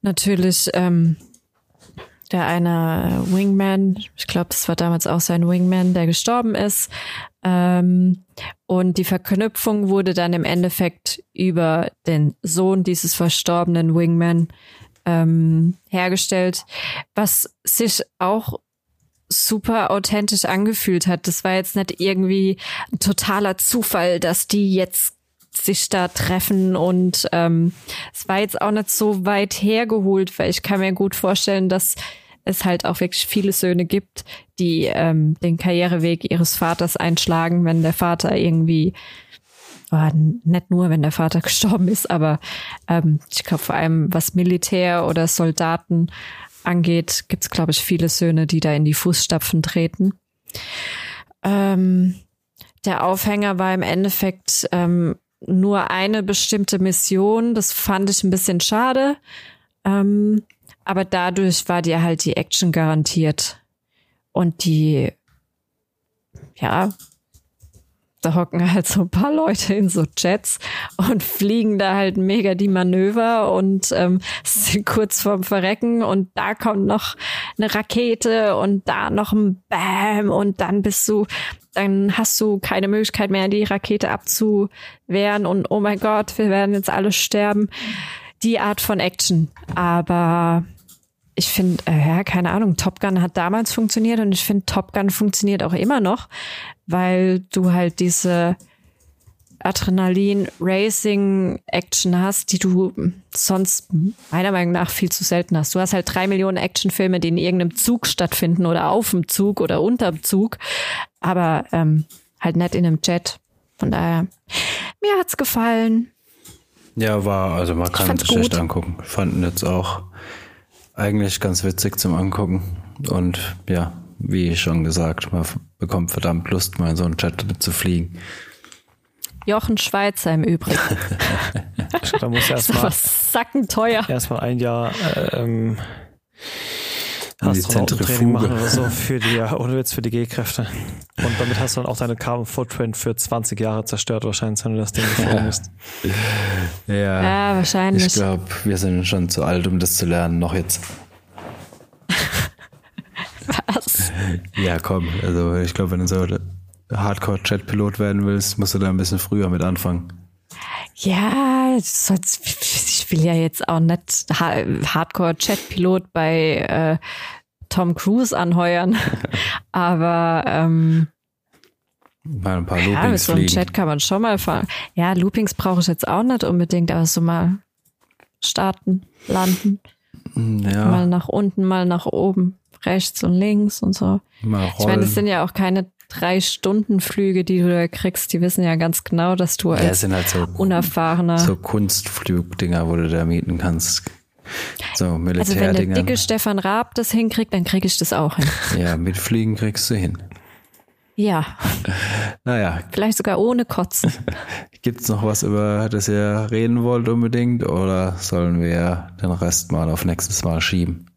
natürlich ähm, der eine Wingman, ich glaube, das war damals auch sein Wingman, der gestorben ist. Ähm, und die Verknüpfung wurde dann im Endeffekt über den Sohn dieses verstorbenen Wingman ähm, hergestellt, was sich auch super authentisch angefühlt hat. Das war jetzt nicht irgendwie ein totaler Zufall, dass die jetzt sich da treffen und ähm, es war jetzt auch nicht so weit hergeholt, weil ich kann mir gut vorstellen, dass es halt auch wirklich viele Söhne gibt, die ähm, den Karriereweg ihres Vaters einschlagen, wenn der Vater irgendwie oh, nicht nur, wenn der Vater gestorben ist, aber ähm, ich glaube vor allem was Militär oder Soldaten angeht, gibt es, glaube ich, viele Söhne, die da in die Fußstapfen treten. Ähm, der Aufhänger war im Endeffekt ähm, nur eine bestimmte Mission. Das fand ich ein bisschen schade. Ähm, aber dadurch war dir halt die Action garantiert. Und die, ja, da hocken halt so ein paar Leute in so Jets und fliegen da halt mega die Manöver und ähm, sind kurz vorm Verrecken und da kommt noch eine Rakete und da noch ein Bam und dann bist du, dann hast du keine Möglichkeit mehr, die Rakete abzuwehren und oh mein Gott, wir werden jetzt alle sterben. Die Art von Action. Aber ich finde, äh, ja, keine Ahnung, Top Gun hat damals funktioniert und ich finde, Top Gun funktioniert auch immer noch, weil du halt diese Adrenalin-Racing-Action hast, die du sonst meiner Meinung nach viel zu selten hast. Du hast halt drei Millionen Actionfilme, die in irgendeinem Zug stattfinden oder auf dem Zug oder unterm Zug, aber ähm, halt nicht in einem Jet. Von daher, mir hat's gefallen. Ja, war, also man kann es schlecht angucken. Fanden jetzt auch eigentlich ganz witzig zum Angucken. Und ja, wie schon gesagt, man bekommt verdammt Lust, mal in so einen Chat zu fliegen. Jochen Schweizer im Übrigen. da muss erstmal sackenteuer. Erstmal ein Jahr äh, ähm, Training machen oder so für die, oder jetzt für die G-Kräfte. Und damit hast du dann auch deine Carbon Footprint für 20 Jahre zerstört wahrscheinlich, wenn du das Ding geflogen bist. Ja. ja, wahrscheinlich. Ich glaube, wir sind schon zu alt, um das zu lernen, noch jetzt. Was? Ja, komm, also ich glaube, wenn du so Hardcore-Chat-Pilot werden willst, musst du da ein bisschen früher mit anfangen. Ja, ich will ja jetzt auch nicht Hardcore-Chat-Pilot bei äh, Tom Cruise anheuern, aber ähm, mal ein paar Loopings ja, mit so einem Chat kann man schon mal fahren. Ja, Loopings brauche ich jetzt auch nicht unbedingt, aber so mal starten, landen. Ja. Mal nach unten, mal nach oben, rechts und links und so. Mal ich meine, das sind ja auch keine drei Stunden Flüge, die du da kriegst, die wissen ja ganz genau, dass du als ja, sind halt so, unerfahrener so Kunstflugdinger, wo du da mieten kannst. So Militärdinger. Also wenn der dicke Stefan Raab das hinkriegt, dann krieg ich das auch hin. Ja, mit Fliegen kriegst du hin. Ja. Naja. Vielleicht sogar ohne Kotzen. Gibt's noch was, über das ihr reden wollt unbedingt? Oder sollen wir den Rest mal auf nächstes Mal schieben?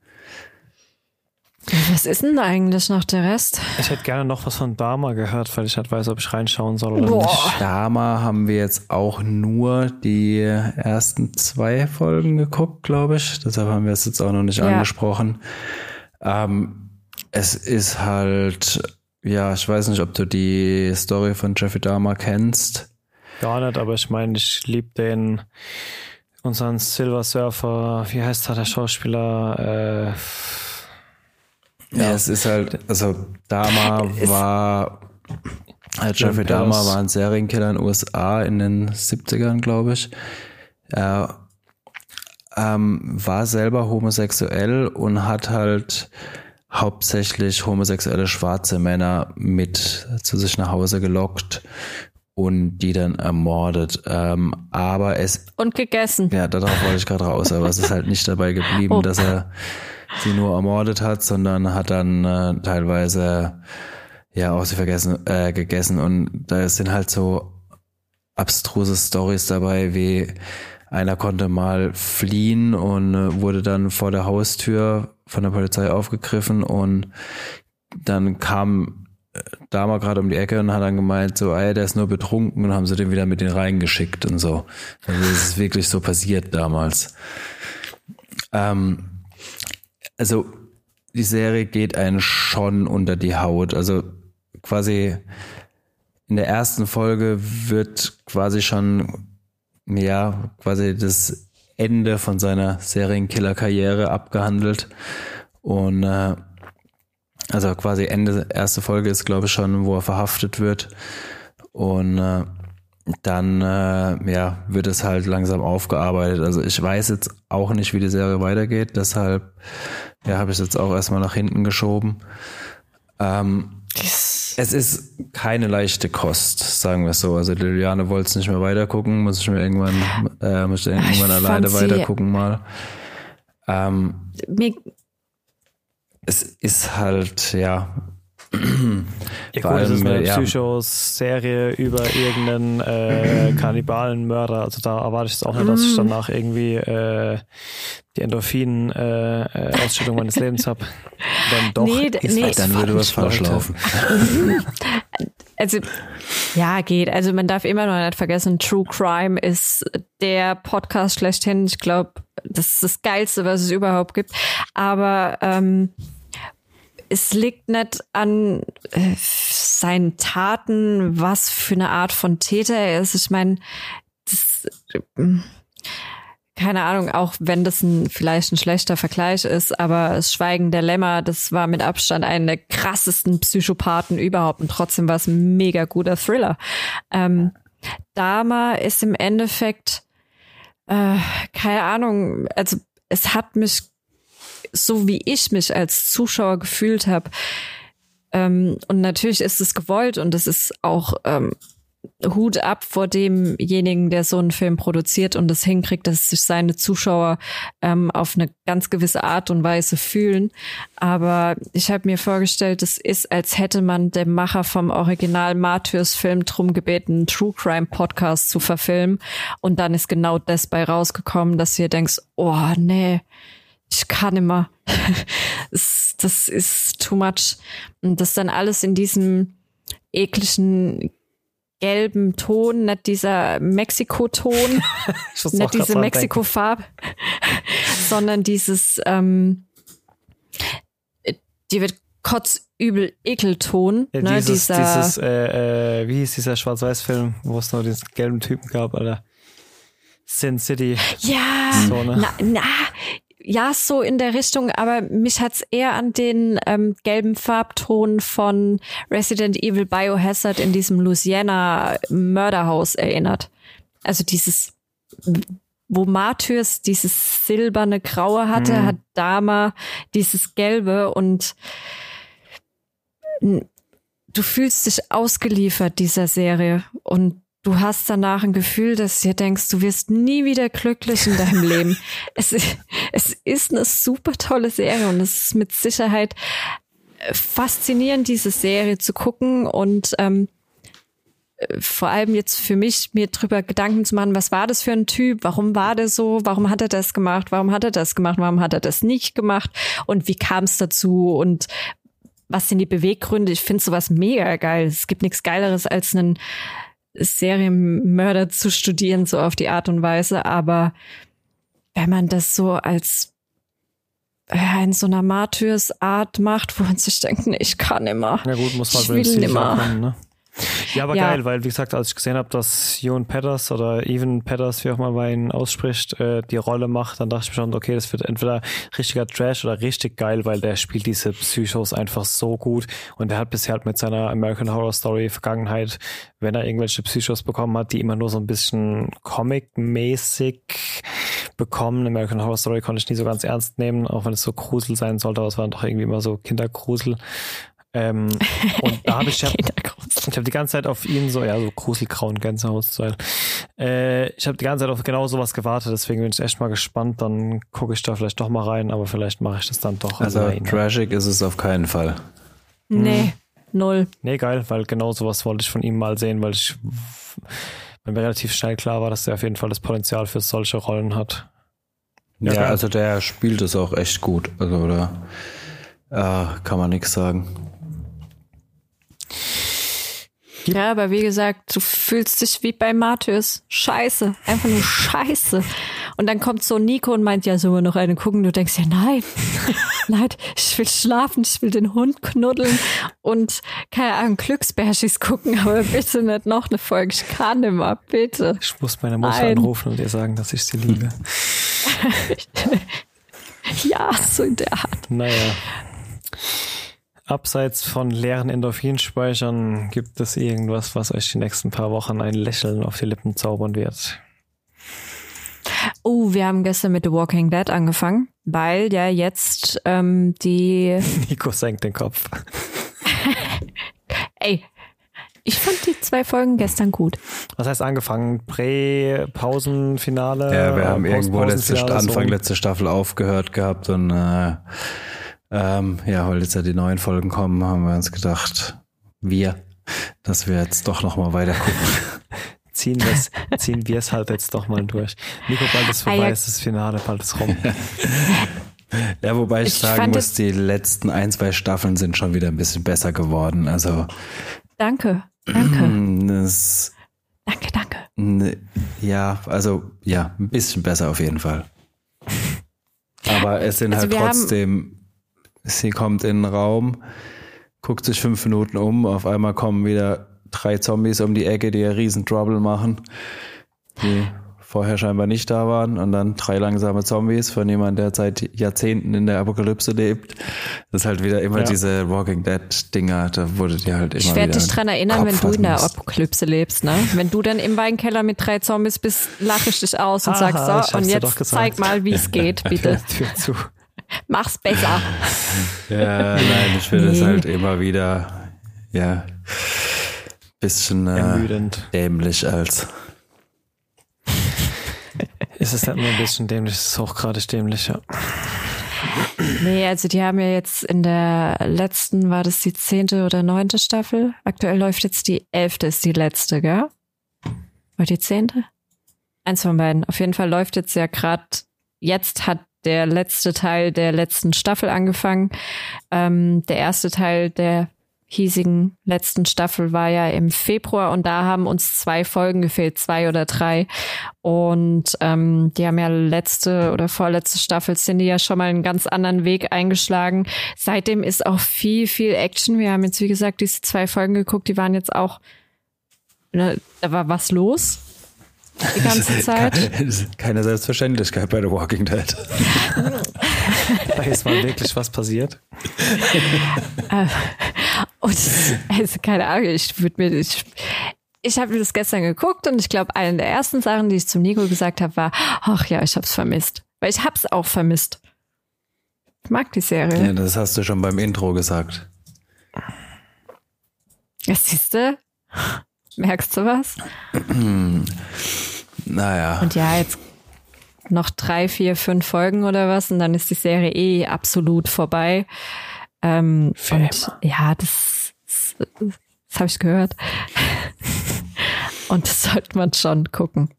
Was ist denn eigentlich noch der Rest? Ich hätte gerne noch was von Dama gehört, weil ich halt weiß, ob ich reinschauen soll oder Boah. nicht. Dama haben wir jetzt auch nur die ersten zwei Folgen geguckt, glaube ich. Deshalb haben wir es jetzt auch noch nicht ja. angesprochen. Ähm, es ist halt, ja, ich weiß nicht, ob du die Story von Jeffrey Dahmer kennst. Gar nicht, aber ich meine, ich liebe den, unseren Silver Surfer, wie heißt der Schauspieler, äh, ja, ja es ist halt, also Dama war, äh, Jeffrey Dahmer war ein Serienkiller in den USA in den 70ern, glaube ich. Er ähm, war selber homosexuell und hat halt hauptsächlich homosexuelle schwarze Männer mit zu sich nach Hause gelockt und die dann ermordet. Ähm, aber es. Und gegessen. Ja, darauf wollte ich gerade raus, aber es ist halt nicht dabei geblieben, oh. dass er sie nur ermordet hat, sondern hat dann äh, teilweise ja auch sie vergessen, äh, gegessen. Und da sind halt so abstruse Stories dabei, wie einer konnte mal fliehen und äh, wurde dann vor der Haustür von der Polizei aufgegriffen und dann kam äh, da mal gerade um die Ecke und hat dann gemeint, so, ey, der ist nur betrunken und haben sie den wieder mit den reingeschickt und so. Also das ist wirklich so passiert damals. Ähm, also die Serie geht einen schon unter die Haut. Also quasi in der ersten Folge wird quasi schon, ja, quasi das Ende von seiner Serienkiller-Karriere abgehandelt. Und äh, also quasi Ende erste Folge ist, glaube ich, schon, wo er verhaftet wird. Und äh, dann äh, ja, wird es halt langsam aufgearbeitet. Also ich weiß jetzt auch nicht, wie die Serie weitergeht, deshalb ja, habe ich es jetzt auch erstmal nach hinten geschoben. Ähm, es ist keine leichte Kost, sagen wir es so. Also Liliane wollte es nicht mehr weitergucken, muss ich mir irgendwann, äh, muss ich irgendwann ich alleine weitergucken mal. Ähm, Mir es ist halt, ja, ja, gut, es ist eine ja. Psychos-Serie über irgendeinen äh, Kannibalenmörder. Also da erwarte ich es auch nicht, dass ich danach irgendwie äh, die Endorphin-Ausschüttung äh, meines Lebens habe. Dann doch, nee, nee, halt, dann würde was falsch laufen. also ja, geht. Also man darf immer noch nicht vergessen, True Crime ist der Podcast schlechthin. Ich glaube, das ist das Geilste, was es überhaupt gibt. Aber ähm, es liegt nicht an äh, seinen Taten, was für eine Art von Täter er ist. Ich meine, das, äh, keine Ahnung, auch wenn das ein, vielleicht ein schlechter Vergleich ist, aber das Schweigen der Lämmer, das war mit Abstand einer der krassesten Psychopathen überhaupt und trotzdem war es ein mega guter Thriller. Ähm, Dama ist im Endeffekt, äh, keine Ahnung, also es hat mich so wie ich mich als Zuschauer gefühlt habe. Ähm, und natürlich ist es gewollt und es ist auch ähm, Hut ab vor demjenigen, der so einen Film produziert und es hinkriegt, dass sich seine Zuschauer ähm, auf eine ganz gewisse Art und Weise fühlen. Aber ich habe mir vorgestellt, es ist, als hätte man dem Macher vom Original Martyrs-Film drum gebeten, einen True Crime Podcast zu verfilmen. Und dann ist genau das bei rausgekommen, dass ihr denkst, oh nee, ich kann immer. das, das ist too much. Und das dann alles in diesem ekligen gelben Ton, nicht dieser Mexiko-Ton, nicht diese Mexiko-Farbe, sondern dieses, ähm, die wird kotzübel Ekelton. Ja, ne, dieses, dieser, dieses äh, äh, wie hieß dieser Schwarz-Weiß-Film, wo es nur diesen gelben Typen gab, Alter. Sin City. Ja, so, ne? na, na, ja, so in der Richtung, aber mich hat's eher an den ähm, gelben Farbton von Resident Evil Biohazard in diesem Louisiana Mörderhaus erinnert. Also dieses, wo Martyrs dieses silberne Graue hatte, mhm. hat Dama dieses Gelbe und du fühlst dich ausgeliefert dieser Serie und du hast danach ein Gefühl, dass du denkst, du wirst nie wieder glücklich in deinem Leben. Es, es ist eine super tolle Serie und es ist mit Sicherheit äh, faszinierend, diese Serie zu gucken und ähm, äh, vor allem jetzt für mich, mir drüber Gedanken zu machen, was war das für ein Typ, warum war der so, warum hat er das gemacht, warum hat er das gemacht, warum hat er das nicht gemacht und wie kam es dazu und was sind die Beweggründe? Ich finde sowas mega geil. Es gibt nichts Geileres als einen Serienmörder zu studieren, so auf die Art und Weise. Aber wenn man das so als ja, in so einer Martyrsart macht, wo man sich denkt, nee, ich kann immer. Ja gut, muss man ich will nimmer. Kommen, ne? Ja, aber ja. geil, weil wie gesagt, als ich gesehen habe, dass Jon Petters oder Even Petters, wie auch mal bei ihn ausspricht, äh, die Rolle macht, dann dachte ich mir schon, okay, das wird entweder richtiger Trash oder richtig geil, weil der spielt diese Psychos einfach so gut und der hat bisher halt mit seiner American Horror Story Vergangenheit, wenn er irgendwelche Psychos bekommen hat, die immer nur so ein bisschen Comic-mäßig bekommen. American Horror Story konnte ich nie so ganz ernst nehmen, auch wenn es so Grusel sein sollte, aber es waren doch irgendwie immer so Kindergrusel. Ähm, und da habe ich, hab, ich habe die ganze Zeit auf ihn so, ja, so Gruselgrauen Gänsehautstyle. Äh, ich habe die ganze Zeit auf genau sowas gewartet, deswegen bin ich echt mal gespannt. Dann gucke ich da vielleicht doch mal rein, aber vielleicht mache ich das dann doch. Also tragic ist es auf keinen Fall. Nee, hm. null. Nee, geil, weil genau sowas wollte ich von ihm mal sehen, weil ich weil mir relativ schnell klar war, dass er auf jeden Fall das Potenzial für solche Rollen hat. Ja, ja also der spielt es auch echt gut. Also, oder äh, kann man nichts sagen. Ja, aber wie gesagt, du fühlst dich wie bei Matthäus. Scheiße. Einfach nur Scheiße. Und dann kommt so Nico und meint, ja, sollen wir noch eine gucken? Du denkst ja, nein, nein, ich will schlafen, ich will den Hund knuddeln und keine Ahnung, Glücksbärschis gucken, aber bitte nicht noch eine Folge. Ich kann immer, bitte. Ich muss meine Mutter nein. anrufen und ihr sagen, dass ich sie liebe. ja, so in der Art. Naja. Abseits von leeren Endorphinspeichern gibt es irgendwas, was euch die nächsten paar Wochen ein Lächeln auf die Lippen zaubern wird. Oh, wir haben gestern mit The Walking Dead angefangen, weil ja jetzt ähm, die. Nico senkt den Kopf. Ey, ich fand die zwei Folgen gestern gut. Was heißt angefangen? Prä, Pausenfinale? Ja, wir haben irgendwo letzte, Anfang letzte Staffel aufgehört gehabt und äh, ähm, ja, weil jetzt ja die neuen Folgen kommen, haben wir uns gedacht, wir, dass wir jetzt doch noch mal weiter gucken. ziehen wir es ziehen wir's halt jetzt doch mal durch. Nico, bald ist vorbei, ah, ja. ist das Finale, bald ist rum. ja, wobei ich, ich sagen muss, die letzten ein, zwei Staffeln sind schon wieder ein bisschen besser geworden. Also. Danke, danke. Das, danke, danke. Ja, also, ja, ein bisschen besser auf jeden Fall. Aber es sind also halt trotzdem, sie kommt in den Raum, guckt sich fünf Minuten um, auf einmal kommen wieder drei Zombies um die Ecke, die ja riesen Trouble machen, die vorher scheinbar nicht da waren und dann drei langsame Zombies von jemand, der seit Jahrzehnten in der Apokalypse lebt. Das ist halt wieder immer ja. diese Walking Dead Dinger, da wurde die halt immer Ich werde dich dran erinnern, Kopf wenn du in der Apokalypse lebst, ne? Wenn du dann im Weinkeller mit drei Zombies bist, lache ich dich aus und Aha, sag so, und jetzt zeig mal, wie es geht, bitte. Tür zu. Mach's besser. Ja, nein, ich finde es halt immer wieder, ja, bisschen äh, dämlich als. ist es nicht nur ein bisschen dämlich, es ist auch gerade dämlich, ja. Nee, also die haben ja jetzt in der letzten, war das die zehnte oder neunte Staffel? Aktuell läuft jetzt die elfte, ist die letzte, gell? Oder die zehnte? Eins von beiden. Auf jeden Fall läuft jetzt ja gerade, jetzt hat der letzte Teil der letzten Staffel angefangen. Ähm, der erste Teil der hiesigen letzten Staffel war ja im Februar und da haben uns zwei Folgen gefehlt, zwei oder drei. Und ähm, die haben ja letzte oder vorletzte Staffel die ja schon mal einen ganz anderen Weg eingeschlagen. Seitdem ist auch viel, viel Action. Wir haben jetzt, wie gesagt, diese zwei Folgen geguckt, die waren jetzt auch, ne, da war was los die ganze Zeit. Keine Selbstverständlichkeit bei The Walking Dead. da ist mal wirklich was passiert. Äh, und also keine Ahnung, ich würde mir, ich, ich habe das gestern geguckt und ich glaube, eine der ersten Sachen, die ich zum Nico gesagt habe, war, ach ja, ich habe es vermisst. Weil ich habe es auch vermisst. Ich mag die Serie. Ja, das hast du schon beim Intro gesagt. Ja, siehst du? Merkst du was? naja. Und ja, jetzt noch drei, vier, fünf Folgen oder was und dann ist die Serie eh absolut vorbei. Ähm, und ja, das, das, das habe ich gehört. und das sollte man schon gucken,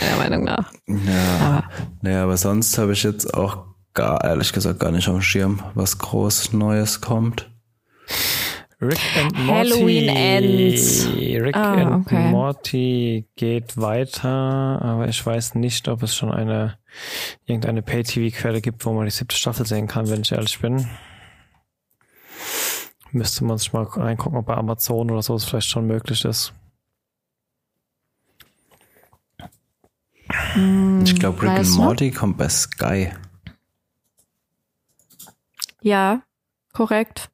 meiner Meinung nach. Ja, aber, naja, aber sonst habe ich jetzt auch gar, ehrlich gesagt, gar nicht auf dem Schirm, was groß Neues kommt. Rick and Morty. Halloween Ends. Rick ah, and okay. Morty geht weiter, aber ich weiß nicht, ob es schon eine irgendeine Pay-TV-Quelle gibt, wo man die siebte Staffel sehen kann, wenn ich ehrlich bin. Müsste man sich mal reingucken, ob bei Amazon oder so es vielleicht schon möglich ist. Hm, ich glaube, Rick and Morty kommt bei Sky. Ja, korrekt.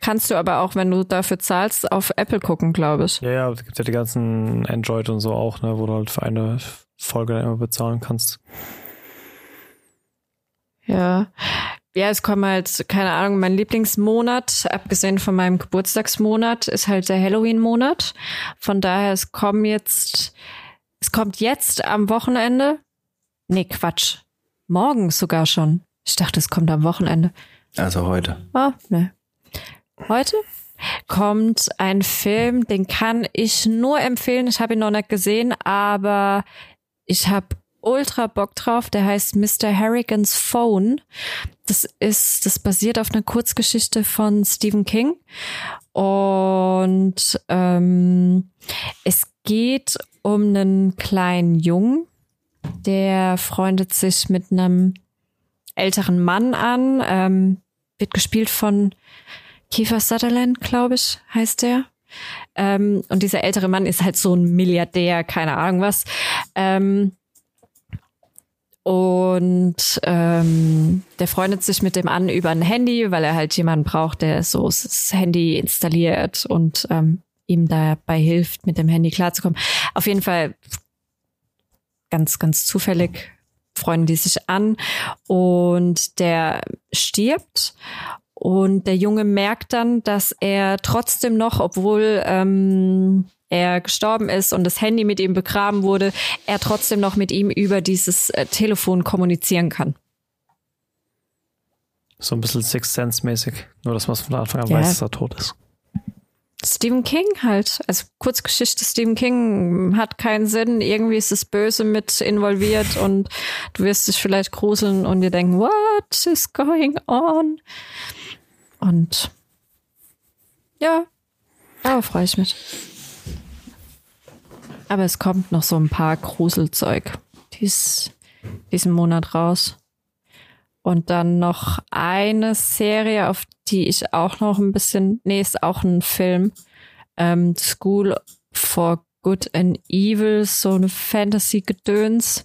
Kannst du aber auch, wenn du dafür zahlst, auf Apple gucken, glaube ich. Ja, ja, es gibt ja die ganzen Android und so auch, ne, wo du halt für eine Folge dann immer bezahlen kannst. Ja. Ja, es kommt halt, keine Ahnung, mein Lieblingsmonat, abgesehen von meinem Geburtstagsmonat, ist halt der Halloween-Monat. Von daher, es kommen jetzt, es kommt jetzt am Wochenende. Nee, Quatsch. Morgen sogar schon. Ich dachte, es kommt am Wochenende. Also heute. Ah, ne. Heute? kommt ein Film, den kann ich nur empfehlen. Ich habe ihn noch nicht gesehen, aber ich habe ultra Bock drauf. Der heißt Mr. Harrigans Phone. Das ist, das basiert auf einer Kurzgeschichte von Stephen King. Und ähm, es geht um einen kleinen Jungen, der freundet sich mit einem älteren Mann an. Ähm, wird gespielt von Kiefer Sutherland, glaube ich, heißt der. Ähm, und dieser ältere Mann ist halt so ein Milliardär, keine Ahnung was. Ähm, und ähm, der freundet sich mit dem an über ein Handy, weil er halt jemanden braucht, der so das Handy installiert und ähm, ihm dabei hilft, mit dem Handy klarzukommen. Auf jeden Fall ganz, ganz zufällig freunden die sich an und der stirbt und der Junge merkt dann, dass er trotzdem noch, obwohl ähm, er gestorben ist und das Handy mit ihm begraben wurde, er trotzdem noch mit ihm über dieses äh, Telefon kommunizieren kann. So ein bisschen Sixth Sense mäßig. Nur, dass man von Anfang an ja. weiß, dass er tot ist. Stephen King halt. Also Kurzgeschichte Stephen King hat keinen Sinn. Irgendwie ist das Böse mit involviert und du wirst dich vielleicht gruseln und dir denken, what is going on? Und ja, da freue ich mich. Aber es kommt noch so ein paar Gruselzeug dies, diesen Monat raus. Und dann noch eine Serie, auf die ich auch noch ein bisschen, nee, ist auch ein Film. Ähm, School for Good and Evil, so eine Fantasy-Gedöns,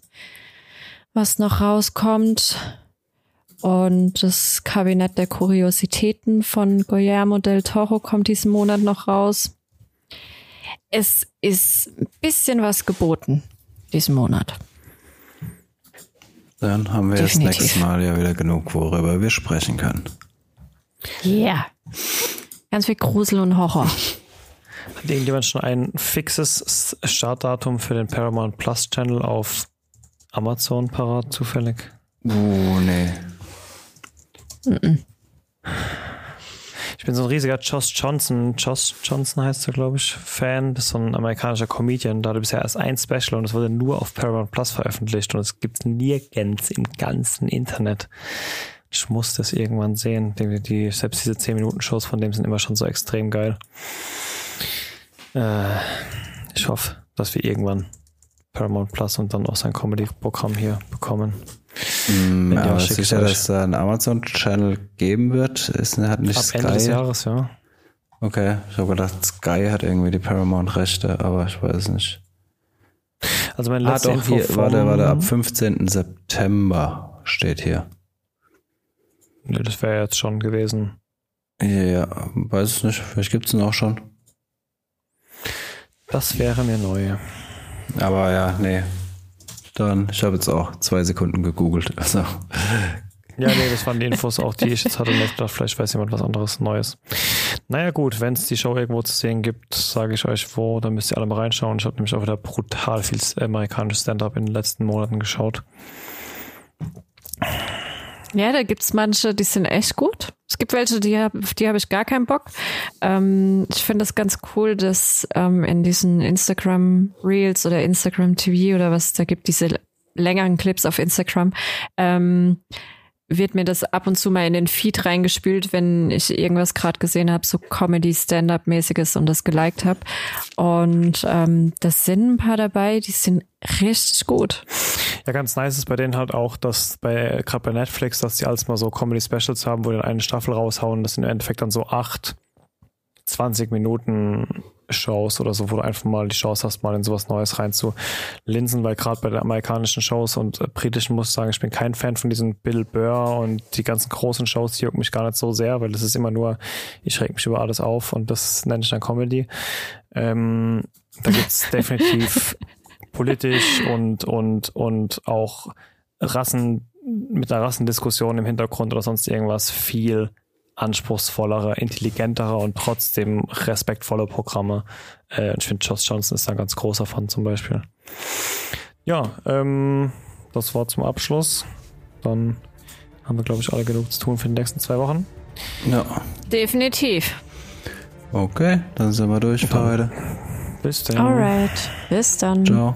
was noch rauskommt. Und das Kabinett der Kuriositäten von Guillermo del Toro kommt diesen Monat noch raus. Es ist ein bisschen was geboten diesen Monat. Dann haben wir Definitiv. das nächste Mal ja wieder genug, worüber wir sprechen können. Ja. Yeah. Ganz viel Grusel und Horror. Hat irgendjemand schon ein fixes Startdatum für den Paramount Plus Channel auf Amazon parat, zufällig? Oh, nee. Ich bin so ein riesiger Josh Johnson, Josh Johnson heißt er, glaube ich, Fan. Das ist so ein amerikanischer Comedian. Da hatte bisher erst ein Special und es wurde nur auf Paramount Plus veröffentlicht und es gibt nirgends im ganzen Internet. Ich muss das irgendwann sehen. Die, die, selbst diese 10-Minuten-Shows von dem sind immer schon so extrem geil. Äh, ich hoffe, dass wir irgendwann Paramount Plus und dann auch sein Comedy-Programm hier bekommen. Mm, aber sicher, dass es da einen Amazon-Channel geben wird, ist, hat nicht Ab Sky. Ende des Jahres, ja. Okay, ich habe gedacht, Sky hat irgendwie die Paramount-Rechte, aber ich weiß nicht. Also mein letzter ah, doch, hier, warte, warte, ab 15. September steht hier. Ne, das wäre jetzt schon gewesen. Ja, ja, weiß es nicht. Vielleicht gibt es ihn auch schon. Das wäre mir neu. Aber ja, nee, dann, ich habe jetzt auch zwei Sekunden gegoogelt. Also. Ja, nee, das waren die Infos auch, die ich jetzt hatte. Und dachte, vielleicht weiß jemand was anderes Neues. Naja, gut, wenn es die Show irgendwo zu sehen gibt, sage ich euch wo, dann müsst ihr alle mal reinschauen. Ich habe nämlich auch wieder brutal viel amerikanisches Stand-up in den letzten Monaten geschaut. Ja, da gibt's manche, die sind echt gut. Es gibt welche, die hab, auf die habe ich gar keinen Bock. Ähm, ich finde das ganz cool, dass ähm, in diesen Instagram Reels oder Instagram TV oder was da gibt, diese längeren Clips auf Instagram, ähm, wird mir das ab und zu mal in den Feed reingespült, wenn ich irgendwas gerade gesehen habe, so Comedy, Stand-up-mäßiges und das geliked habe. Und ähm, das sind ein paar dabei, die sind richtig gut. Ja, ganz nice ist bei denen halt auch, dass bei gerade bei Netflix, dass die alles mal so Comedy-Specials haben, wo die eine Staffel raushauen. Das sind im Endeffekt dann so acht 20 Minuten Shows oder so, wo du einfach mal die Chance hast, mal in sowas Neues reinzulinsen, weil gerade bei den amerikanischen Shows und äh, britischen muss ich sagen, ich bin kein Fan von diesen Bill Burr und die ganzen großen Shows, die jucken mich gar nicht so sehr, weil das ist immer nur, ich reg mich über alles auf und das nenne ich dann Comedy. Ähm, da gibt's definitiv politisch und, und, und auch Rassen, mit einer Rassendiskussion im Hintergrund oder sonst irgendwas viel anspruchsvollere, intelligentere und trotzdem respektvolle Programme. Äh, ich finde, Josh Johnson ist da ein ganz großer von zum Beispiel. Ja, ähm, das war zum Abschluss. Dann haben wir, glaube ich, alle genug zu tun für die nächsten zwei Wochen. Ja. Definitiv. Okay, dann sind wir durch für heute. Bis dann. Alright, bis dann. Ciao.